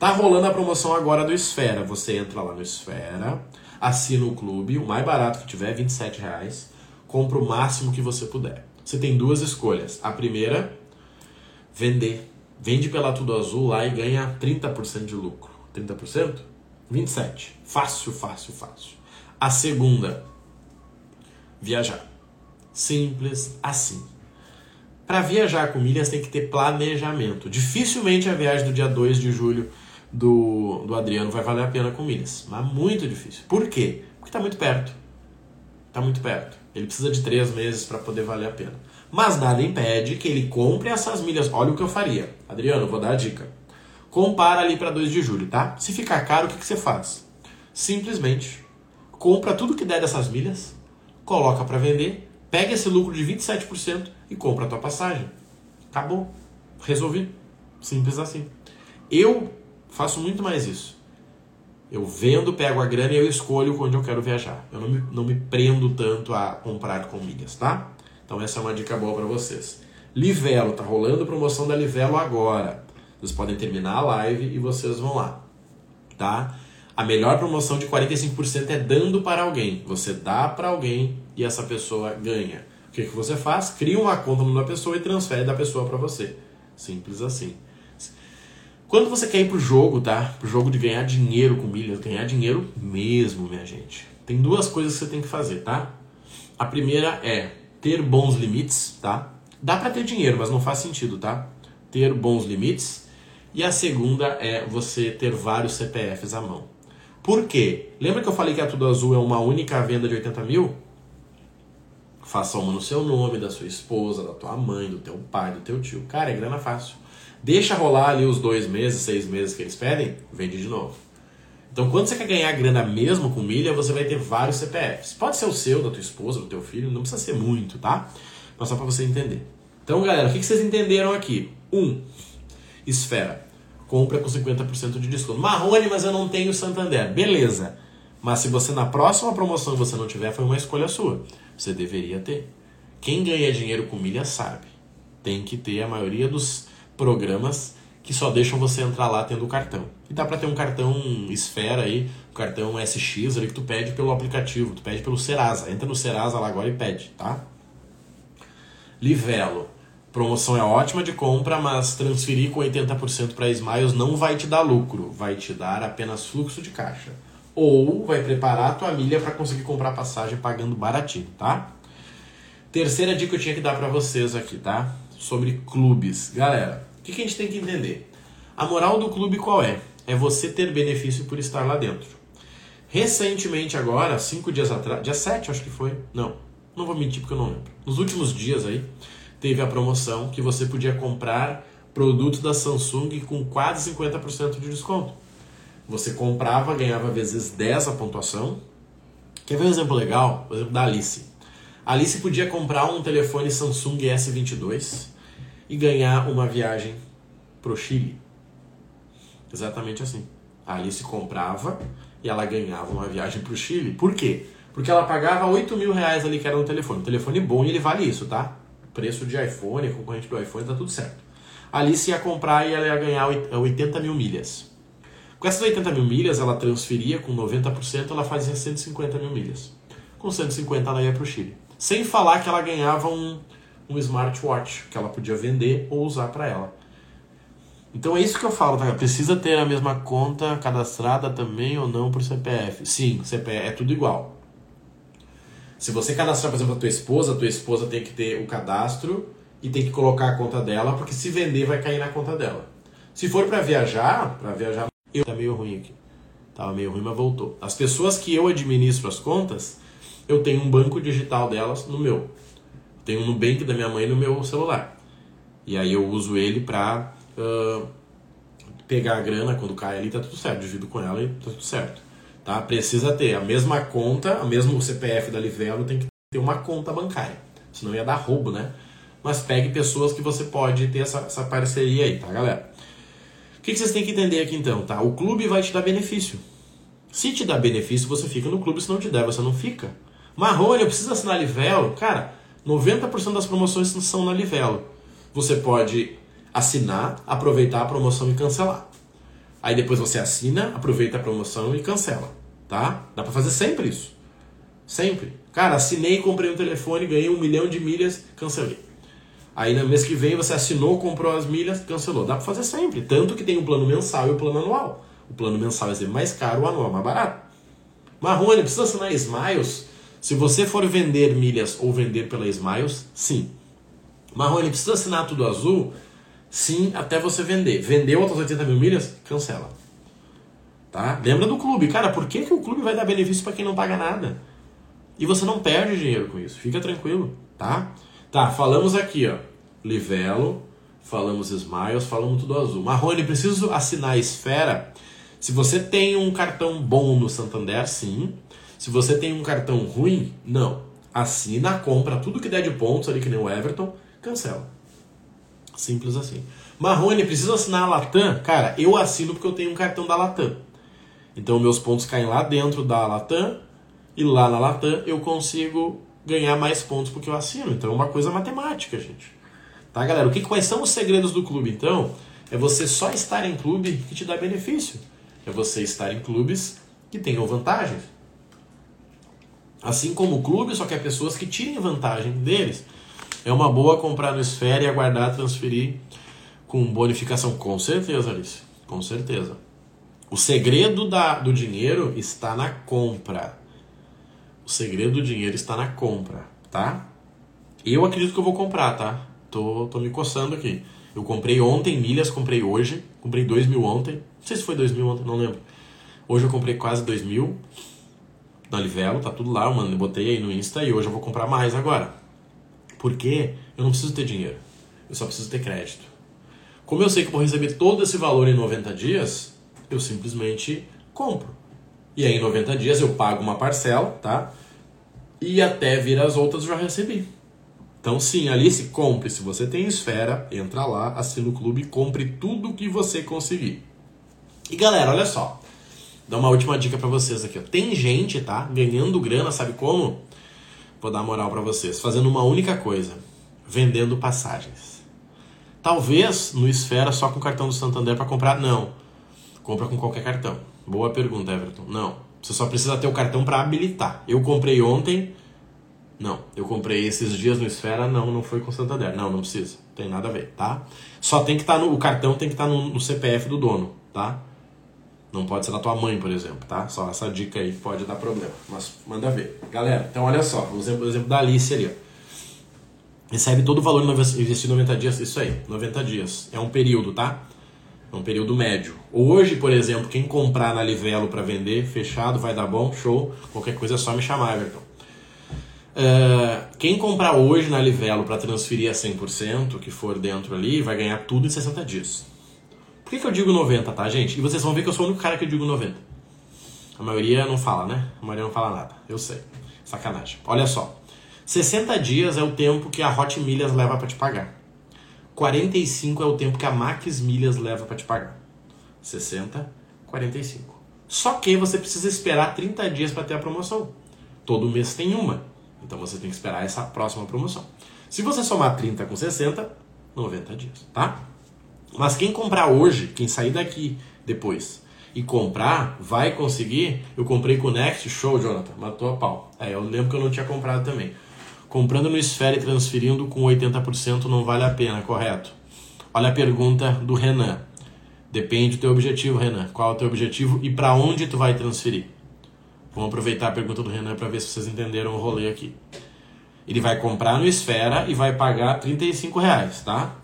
Tá rolando a promoção agora do Esfera. Você entra lá no Esfera, assina o clube, o mais barato que tiver, 27 reais. Compra o máximo que você puder. Você tem duas escolhas. A primeira, vender. Vende pela Tudo Azul lá e ganha 30% de lucro. 30%? 27. Fácil, fácil, fácil. A segunda, viajar. Simples assim. Para viajar com milhas tem que ter planejamento. Dificilmente a viagem do dia 2 de julho do, do Adriano vai valer a pena com milhas. Mas muito difícil. Por quê? Porque está muito perto. Está muito perto. Ele precisa de três meses para poder valer a pena. Mas nada impede que ele compre essas milhas. Olha o que eu faria. Adriano, vou dar a dica. Compara ali para 2 de julho, tá? Se ficar caro, o que, que você faz? Simplesmente compra tudo que der dessas milhas, coloca para vender, pega esse lucro de 27% e compra a tua passagem. Acabou. Resolvi. Simples assim. Eu faço muito mais isso. Eu vendo, pego a grana e eu escolho onde eu quero viajar. Eu não me, não me prendo tanto a comprar com milhas, tá? Então essa é uma dica boa para vocês. Livelo, tá rolando promoção da Livelo agora. Vocês podem terminar a live e vocês vão lá, tá? A melhor promoção de 45% é dando para alguém. Você dá para alguém e essa pessoa ganha. O que, que você faz? Cria uma conta numa pessoa e transfere da pessoa para você. Simples assim. Quando você quer ir pro jogo, tá? Pro jogo de ganhar dinheiro com milhas, ganhar dinheiro mesmo, minha gente. Tem duas coisas que você tem que fazer, tá? A primeira é ter bons limites, tá? Dá para ter dinheiro, mas não faz sentido, tá? Ter bons limites e a segunda é você ter vários CPFs à mão. Por quê? Lembra que eu falei que a Tudo Azul é uma única venda de 80 mil? Faça uma no seu nome, da sua esposa, da tua mãe, do teu pai, do teu tio. Cara, é grana fácil. Deixa rolar ali os dois meses, seis meses que eles pedem, vende de novo. Então, quando você quer ganhar grana mesmo com milha, você vai ter vários CPFs. Pode ser o seu, da tua esposa, do teu filho, não precisa ser muito, tá? Mas só para você entender. Então, galera, o que vocês entenderam aqui? Um, Esfera. Compra com 50% de desconto. Marrone, mas eu não tenho Santander. Beleza. Mas se você na próxima promoção você não tiver, foi uma escolha sua. Você deveria ter. Quem ganha dinheiro com milha sabe. Tem que ter a maioria dos programas que só deixam você entrar lá tendo o cartão. E dá para ter um cartão Esfera aí, um cartão SX ali que tu pede pelo aplicativo, tu pede pelo Serasa. Entra no Serasa lá agora e pede, tá? Livelo. Promoção é ótima de compra, mas transferir com 80% para Smiles não vai te dar lucro, vai te dar apenas fluxo de caixa. Ou vai preparar a tua milha para conseguir comprar passagem pagando baratinho, tá? Terceira dica que eu tinha que dar para vocês aqui, tá? Sobre clubes. Galera, que, que a gente tem que entender? A moral do clube qual é? É você ter benefício por estar lá dentro. Recentemente agora, cinco dias atrás, dia 7 acho que foi, não, não vou mentir porque eu não lembro. Nos últimos dias aí, teve a promoção que você podia comprar produtos da Samsung com quase 50% de desconto. Você comprava, ganhava vezes 10 a pontuação. Quer ver um exemplo legal? O exemplo da Alice. A Alice podia comprar um telefone Samsung S22 e ganhar uma viagem pro Chile. Exatamente assim. A Alice comprava e ela ganhava uma viagem pro Chile. Por quê? Porque ela pagava 8 mil reais ali que era um telefone. Um telefone bom e ele vale isso, tá? Preço de iPhone, concorrente do iPhone, tá tudo certo. A Alice ia comprar e ela ia ganhar 80 mil milhas. Com essas 80 mil milhas, ela transferia com 90%, ela fazia 150 mil milhas. Com 150 ela ia para o Chile. Sem falar que ela ganhava um, um smartwatch que ela podia vender ou usar para ela. Então é isso que eu falo, tá? Precisa ter a mesma conta cadastrada também ou não por CPF. Sim, CPF é tudo igual. Se você cadastrar, por exemplo, a tua esposa, a tua esposa tem que ter o cadastro e tem que colocar a conta dela, porque se vender vai cair na conta dela. Se for para viajar, para viajar eu tá meio ruim aqui. Tava meio ruim, mas voltou. As pessoas que eu administro as contas, eu tenho um banco digital delas no meu. Tenho um Nubank da minha mãe no meu celular. E aí eu uso ele pra uh, pegar a grana quando cai ali, tá tudo certo. Divido com ela e tá tudo certo. Tá? Precisa ter a mesma conta, o mesmo CPF da Livelo tem que ter uma conta bancária. Senão ia dar roubo, né? Mas pegue pessoas que você pode ter essa, essa parceria aí, tá, galera? O que, que vocês têm que entender aqui então, tá? O clube vai te dar benefício. Se te dá benefício, você fica no clube, se não te der, você não fica. Marrone, eu preciso assinar Livelo. Cara, 90% das promoções são na Livelo. Você pode assinar, aproveitar a promoção e cancelar. Aí depois você assina, aproveita a promoção e cancela, tá? Dá pra fazer sempre isso. Sempre. Cara, assinei, comprei um telefone, ganhei um milhão de milhas, cancelei. Aí no mês que vem você assinou, comprou as milhas, cancelou. Dá para fazer sempre. Tanto que tem o plano mensal e o plano anual. O plano mensal é mais caro, o anual é mais barato. Marrone, precisa assinar Smiles? Se você for vender milhas ou vender pela Smiles, sim. Marrone, precisa assinar tudo azul? Sim, até você vender. Vendeu outras 80 mil milhas? Cancela. Tá? Lembra do clube. Cara, por que, que o clube vai dar benefício para quem não paga nada? E você não perde dinheiro com isso. Fica tranquilo, tá? Tá, falamos aqui, ó. Livelo, falamos Smiles, falamos tudo azul. Marrone, preciso assinar a esfera. Se você tem um cartão bom no Santander, sim. Se você tem um cartão ruim, não. Assina, compra tudo que der de pontos ali, que nem o Everton, cancela. Simples assim. Marrone, preciso assinar a Latam? Cara, eu assino porque eu tenho um cartão da Latam. Então meus pontos caem lá dentro da Latam e lá na Latam eu consigo ganhar mais pontos porque eu assino. Então é uma coisa matemática, gente. Tá, galera? O que, quais são os segredos do clube, então? É você só estar em clube que te dá benefício. É você estar em clubes que tenham vantagens. Assim como o clube só quer pessoas que tirem vantagem deles. É uma boa comprar no Esfera e aguardar transferir com bonificação. Com certeza, Alice. Com certeza. O segredo da, do dinheiro está na compra. O segredo do dinheiro está na compra, tá? Eu acredito que eu vou comprar, tá? Tô, tô me coçando aqui. Eu comprei ontem milhas, comprei hoje. Comprei 2 mil ontem. Não sei se foi 2 mil ontem, não lembro. Hoje eu comprei quase 2 mil na Livelo, tá tudo lá, mano. Eu botei aí no Insta e hoje eu vou comprar mais agora. Porque eu não preciso ter dinheiro. Eu só preciso ter crédito. Como eu sei que vou receber todo esse valor em 90 dias, eu simplesmente compro. E aí em 90 dias eu pago uma parcela, tá? E até vir as outras eu já recebi. Então sim, Alice, compre. Se você tem esfera, entra lá, assina o clube, compre tudo que você conseguir. E galera, olha só. Dá uma última dica para vocês aqui. Ó. Tem gente, tá? Ganhando grana, sabe como? Vou dar moral para vocês. Fazendo uma única coisa. Vendendo passagens. Talvez no Esfera só com o cartão do Santander para comprar. Não. Compra com qualquer cartão. Boa pergunta, Everton. Não. Você só precisa ter o cartão para habilitar. Eu comprei ontem não, eu comprei esses dias no Esfera, não, não foi com Santander. Não, não precisa. Tem nada a ver, tá? Só tem que estar tá no. O cartão tem que estar tá no, no, CPF do dono, tá? Não pode ser da tua mãe, por exemplo, tá? Só essa dica aí pode dar problema. Mas manda ver. Galera, então olha só, o exemplo, exemplo da Alice ali, ó. Recebe todo o valor investir 90 dias, isso aí, 90 dias. É um período, tá? É um período médio. Hoje, por exemplo, quem comprar na Livelo para vender, fechado, vai dar bom, show. Qualquer coisa é só me chamar, Everton. Uh, quem comprar hoje na Livelo para transferir a 100%, que for dentro ali, vai ganhar tudo em 60 dias. Por que, que eu digo 90, tá, gente? E vocês vão ver que eu sou o único cara que eu digo 90. A maioria não fala, né? A maioria não fala nada. Eu sei. Sacanagem. Olha só. 60 dias é o tempo que a Hot Milhas leva para te pagar. 45 é o tempo que a Max Milhas leva para te pagar. 60, 45. Só que você precisa esperar 30 dias para ter a promoção. Todo mês tem uma. Então você tem que esperar essa próxima promoção. Se você somar 30 com 60, 90 dias, tá? Mas quem comprar hoje, quem sair daqui depois e comprar, vai conseguir. Eu comprei com o Next, show, Jonathan, matou a pau. É, eu lembro que eu não tinha comprado também. Comprando no Esfera e transferindo com 80% não vale a pena, correto? Olha a pergunta do Renan. Depende do teu objetivo, Renan. Qual é o teu objetivo e para onde tu vai transferir? Vamos aproveitar a pergunta do Renan para ver se vocês entenderam o rolê aqui. Ele vai comprar no Esfera e vai pagar 35 reais, tá?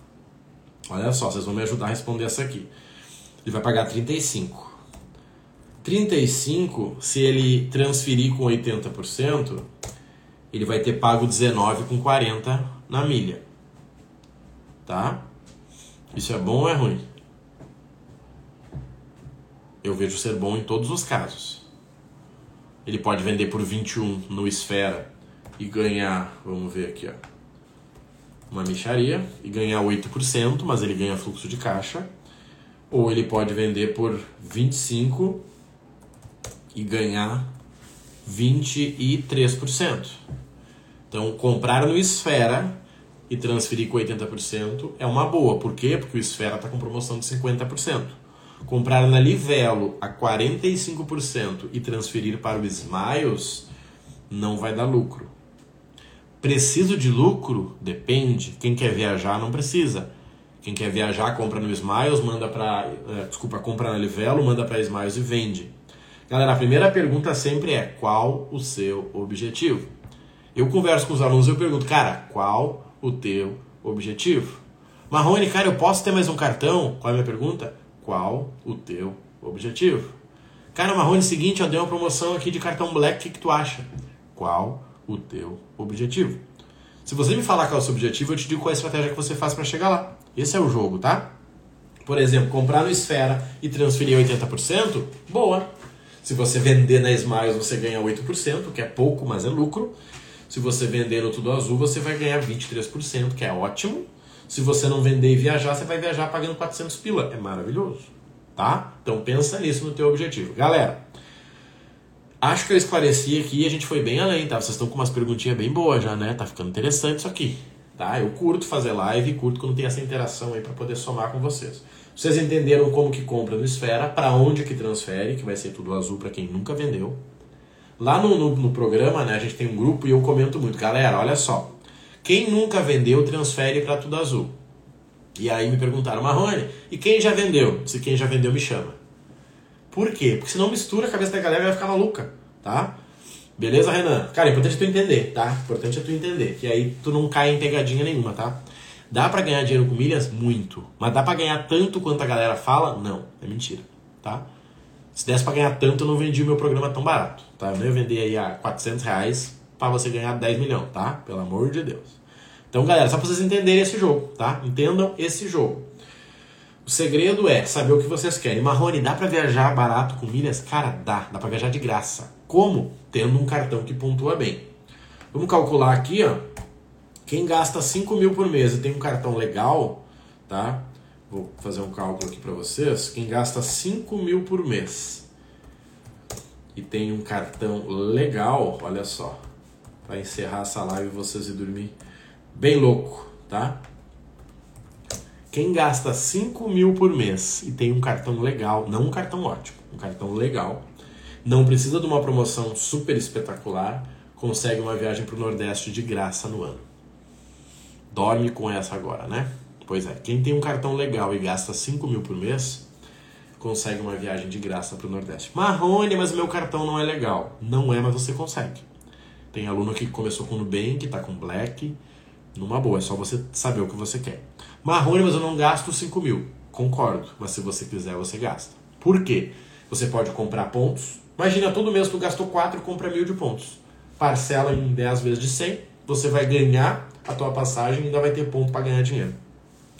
Olha só, vocês vão me ajudar a responder essa aqui. Ele vai pagar 35. 35, se ele transferir com 80%, ele vai ter pago 19 com 40 na milha. Tá? Isso é bom ou é ruim? Eu vejo ser bom em todos os casos. Ele pode vender por 21 no Esfera e ganhar, vamos ver aqui, ó, uma micharia e ganhar 8%, mas ele ganha fluxo de caixa. Ou ele pode vender por 25 e ganhar 23%. Então, comprar no Esfera e transferir com 80% é uma boa. Por quê? Porque o Esfera está com promoção de 50%. Comprar na Livelo a 45% e transferir para o Smiles não vai dar lucro. Preciso de lucro? Depende. Quem quer viajar não precisa. Quem quer viajar compra no Smiles, manda para, uh, desculpa, compra na Livelo, manda para Smiles e vende. Galera, a primeira pergunta sempre é qual o seu objetivo? Eu converso com os alunos e eu pergunto, cara, qual o teu objetivo? Marrone, cara, eu posso ter mais um cartão? Qual é a minha pergunta? Qual o teu objetivo? Cara, Marrone, seguinte, eu dei uma promoção aqui de cartão Black, o que, que tu acha? Qual o teu objetivo? Se você me falar qual é o seu objetivo, eu te digo qual é a estratégia que você faz para chegar lá. Esse é o jogo, tá? Por exemplo, comprar no Esfera e transferir 80%, boa. Se você vender na Smiles, você ganha 8%, que é pouco, mas é lucro. Se você vender no Tudo Azul, você vai ganhar 23%, que é ótimo. Se você não vender e viajar, você vai viajar pagando 400 pila. É maravilhoso, tá? Então pensa nisso no teu objetivo. Galera, acho que eu esclareci aqui e a gente foi bem além, tá? Vocês estão com umas perguntinhas bem boas já, né? Tá ficando interessante isso aqui, tá? Eu curto fazer live, curto quando tem essa interação aí para poder somar com vocês. Vocês entenderam como que compra no Esfera, para onde que transfere, que vai ser tudo azul para quem nunca vendeu. Lá no, no, no, programa, né, a gente tem um grupo e eu comento muito. Galera, olha só. Quem nunca vendeu, transfere para Tudo Azul. E aí me perguntaram, Marrone, e quem já vendeu? Se quem já vendeu, me chama. Por quê? Porque senão mistura a cabeça da galera vai ficar maluca, tá? Beleza, Renan? Cara, é importante tu entender, tá? Importante é tu entender. Que aí tu não cai em pegadinha nenhuma, tá? Dá para ganhar dinheiro com milhas? Muito. Mas dá para ganhar tanto quanto a galera fala? Não. É mentira, tá? Se desse para ganhar tanto, eu não vendi o meu programa tão barato, tá? Eu não ia vender aí a 400 reais para você ganhar 10 milhões, tá? Pelo amor de Deus. Então, galera, só para vocês entenderem esse jogo, tá? Entendam esse jogo. O segredo é saber o que vocês querem. Marrone, dá para viajar barato com milhas? Cara, dá. Dá para viajar de graça. Como? Tendo um cartão que pontua bem. Vamos calcular aqui, ó. Quem gasta 5 mil por mês e tem um cartão legal, tá? Vou fazer um cálculo aqui para vocês. Quem gasta 5 mil por mês e tem um cartão legal, olha só, para encerrar essa live vocês e dormir bem louco, tá? Quem gasta 5 mil por mês e tem um cartão legal, não um cartão ótimo, um cartão legal, não precisa de uma promoção super espetacular, consegue uma viagem para o Nordeste de graça no ano. Dorme com essa agora, né? Pois é, quem tem um cartão legal e gasta 5 mil por mês, consegue uma viagem de graça para o Nordeste. Marrone, mas o meu cartão não é legal. Não é, mas você consegue. Tem aluno que começou com Nubank, está com Black, numa boa, é só você saber o que você quer. Marrone, mas eu não gasto 5 mil. Concordo, mas se você quiser, você gasta. Por quê? Você pode comprar pontos. Imagina, todo mês tu gastou 4 e compra mil de pontos. Parcela em 10 vezes de 100, você vai ganhar a tua passagem e ainda vai ter ponto para ganhar dinheiro.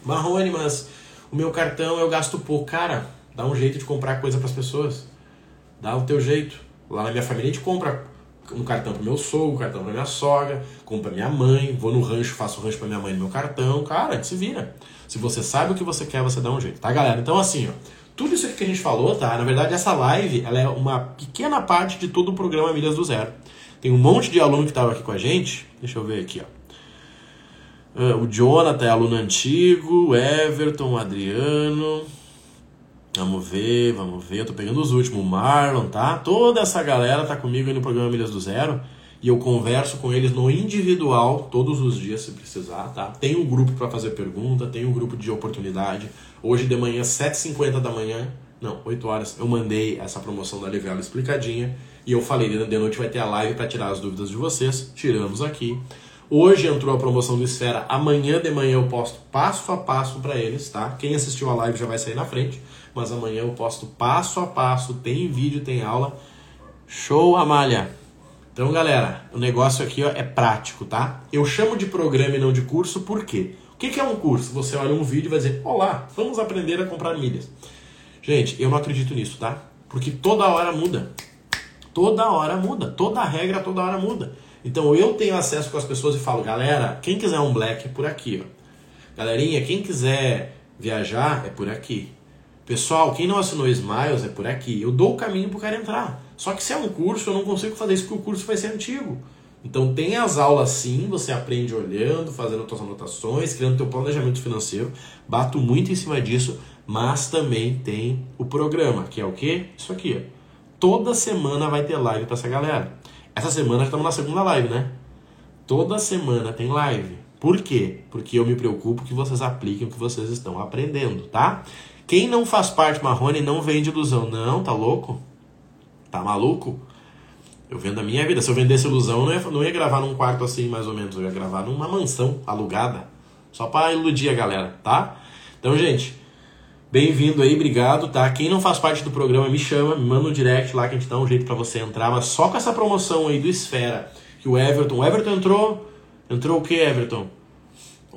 Marrone, mas o meu cartão eu gasto pouco. Cara, dá um jeito de comprar coisa para as pessoas. Dá o teu jeito. Lá na minha família a gente compra um cartão pro meu sogro, um cartão pra minha sogra, compra minha mãe, vou no rancho, faço rancho pra minha mãe no meu cartão. Cara, se vira. Se você sabe o que você quer, você dá um jeito, tá, galera? Então, assim, ó, tudo isso que a gente falou, tá? Na verdade, essa live, ela é uma pequena parte de todo o programa Milhas do Zero. Tem um monte de aluno que estava aqui com a gente. Deixa eu ver aqui, ó. Uh, o Jonathan é aluno antigo, o Everton, o Adriano. Vamos ver, vamos ver. Eu tô pegando os últimos. O Marlon, tá? Toda essa galera tá comigo aí no programa Milhas do Zero. E eu converso com eles no individual todos os dias, se precisar, tá? Tem um grupo para fazer pergunta, tem um grupo de oportunidade. Hoje de manhã, 7h50 da manhã, não, 8 horas, eu mandei essa promoção da Livelo explicadinha. E eu falei, de noite vai ter a live para tirar as dúvidas de vocês. Tiramos aqui. Hoje entrou a promoção do Esfera. Amanhã de manhã eu posto passo a passo para eles, tá? Quem assistiu a live já vai sair na frente, mas amanhã eu posto passo a passo, tem vídeo, tem aula. Show, Amália. Então, galera, o negócio aqui ó, é prático, tá? Eu chamo de programa e não de curso, por quê? O que é um curso? Você olha um vídeo e vai dizer, olá, vamos aprender a comprar milhas. Gente, eu não acredito nisso, tá? Porque toda hora muda. Toda hora muda. Toda regra, toda hora muda. Então eu tenho acesso com as pessoas e falo, galera, quem quiser um black é por aqui, ó. Galerinha, quem quiser viajar é por aqui. Pessoal, quem não assinou Smiles é por aqui. Eu dou o caminho pro cara entrar. Só que se é um curso, eu não consigo fazer isso porque o curso vai ser antigo. Então tem as aulas sim, você aprende olhando, fazendo suas anotações, criando teu planejamento financeiro. Bato muito em cima disso, mas também tem o programa, que é o quê? Isso aqui. Toda semana vai ter live para essa galera. Essa semana estamos na segunda live, né? Toda semana tem live. Por quê? Porque eu me preocupo que vocês apliquem o que vocês estão aprendendo, tá? Quem não faz parte Marrone não vende ilusão. Não, tá louco? Tá maluco? Eu vendo a minha vida. Se eu vendesse ilusão, eu não ia, não ia gravar num quarto assim, mais ou menos. Eu ia gravar numa mansão alugada. Só para iludir a galera, tá? Então, gente, Bem-vindo aí, obrigado, tá? Quem não faz parte do programa, me chama, me manda um direct lá que a gente dá um jeito para você entrar, mas só com essa promoção aí do Esfera, que o Everton, o Everton entrou, entrou o que, Everton?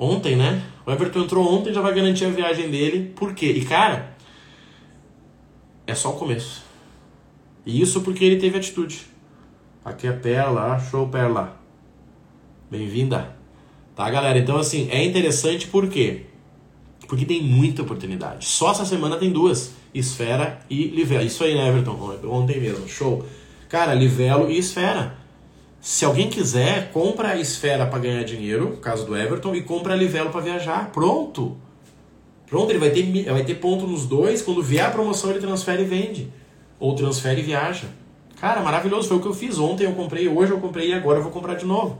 Ontem, né? O Everton entrou ontem, já vai garantir a viagem dele, por quê? E cara, é só o começo. E isso porque ele teve atitude. Aqui é Perla, show Perla. Bem-vinda. Tá, galera? Então, assim, é interessante por quê? Porque tem muita oportunidade. Só essa semana tem duas: Esfera e Livelo. Isso aí, né, Everton? Ontem mesmo, show. Cara, Livelo e Esfera. Se alguém quiser, compra a Esfera para ganhar dinheiro, caso do Everton, e compra a Livelo para viajar. Pronto. Pronto, ele vai ter, vai ter ponto nos dois. Quando vier a promoção, ele transfere e vende. Ou transfere e viaja. Cara, maravilhoso. Foi o que eu fiz ontem. Eu comprei, hoje eu comprei e agora eu vou comprar de novo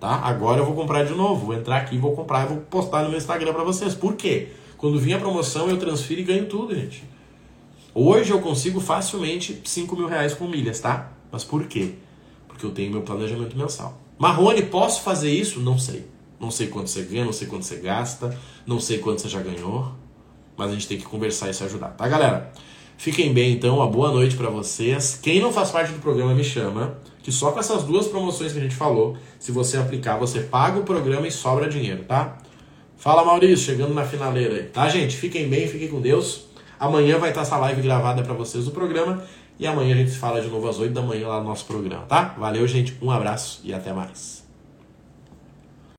tá? Agora eu vou comprar de novo, vou entrar aqui, vou comprar e vou postar no meu Instagram para vocês. Por quê? Quando vir a promoção eu transfiro e ganho tudo, gente. Hoje eu consigo facilmente 5 mil reais com milhas, tá? Mas por quê? Porque eu tenho meu planejamento mensal. Marrone, posso fazer isso? Não sei. Não sei quanto você ganha, não sei quanto você gasta, não sei quanto você já ganhou. Mas a gente tem que conversar e se ajudar, tá, galera? Fiquem bem, então. Uma boa noite para vocês. Quem não faz parte do programa, me chama que só com essas duas promoções que a gente falou, se você aplicar, você paga o programa e sobra dinheiro, tá? Fala Maurício, chegando na finaleira aí, tá, gente? Fiquem bem, fiquem com Deus. Amanhã vai estar essa live gravada para vocês do programa e amanhã a gente se fala de novo às 8 da manhã lá no nosso programa, tá? Valeu, gente, um abraço e até mais.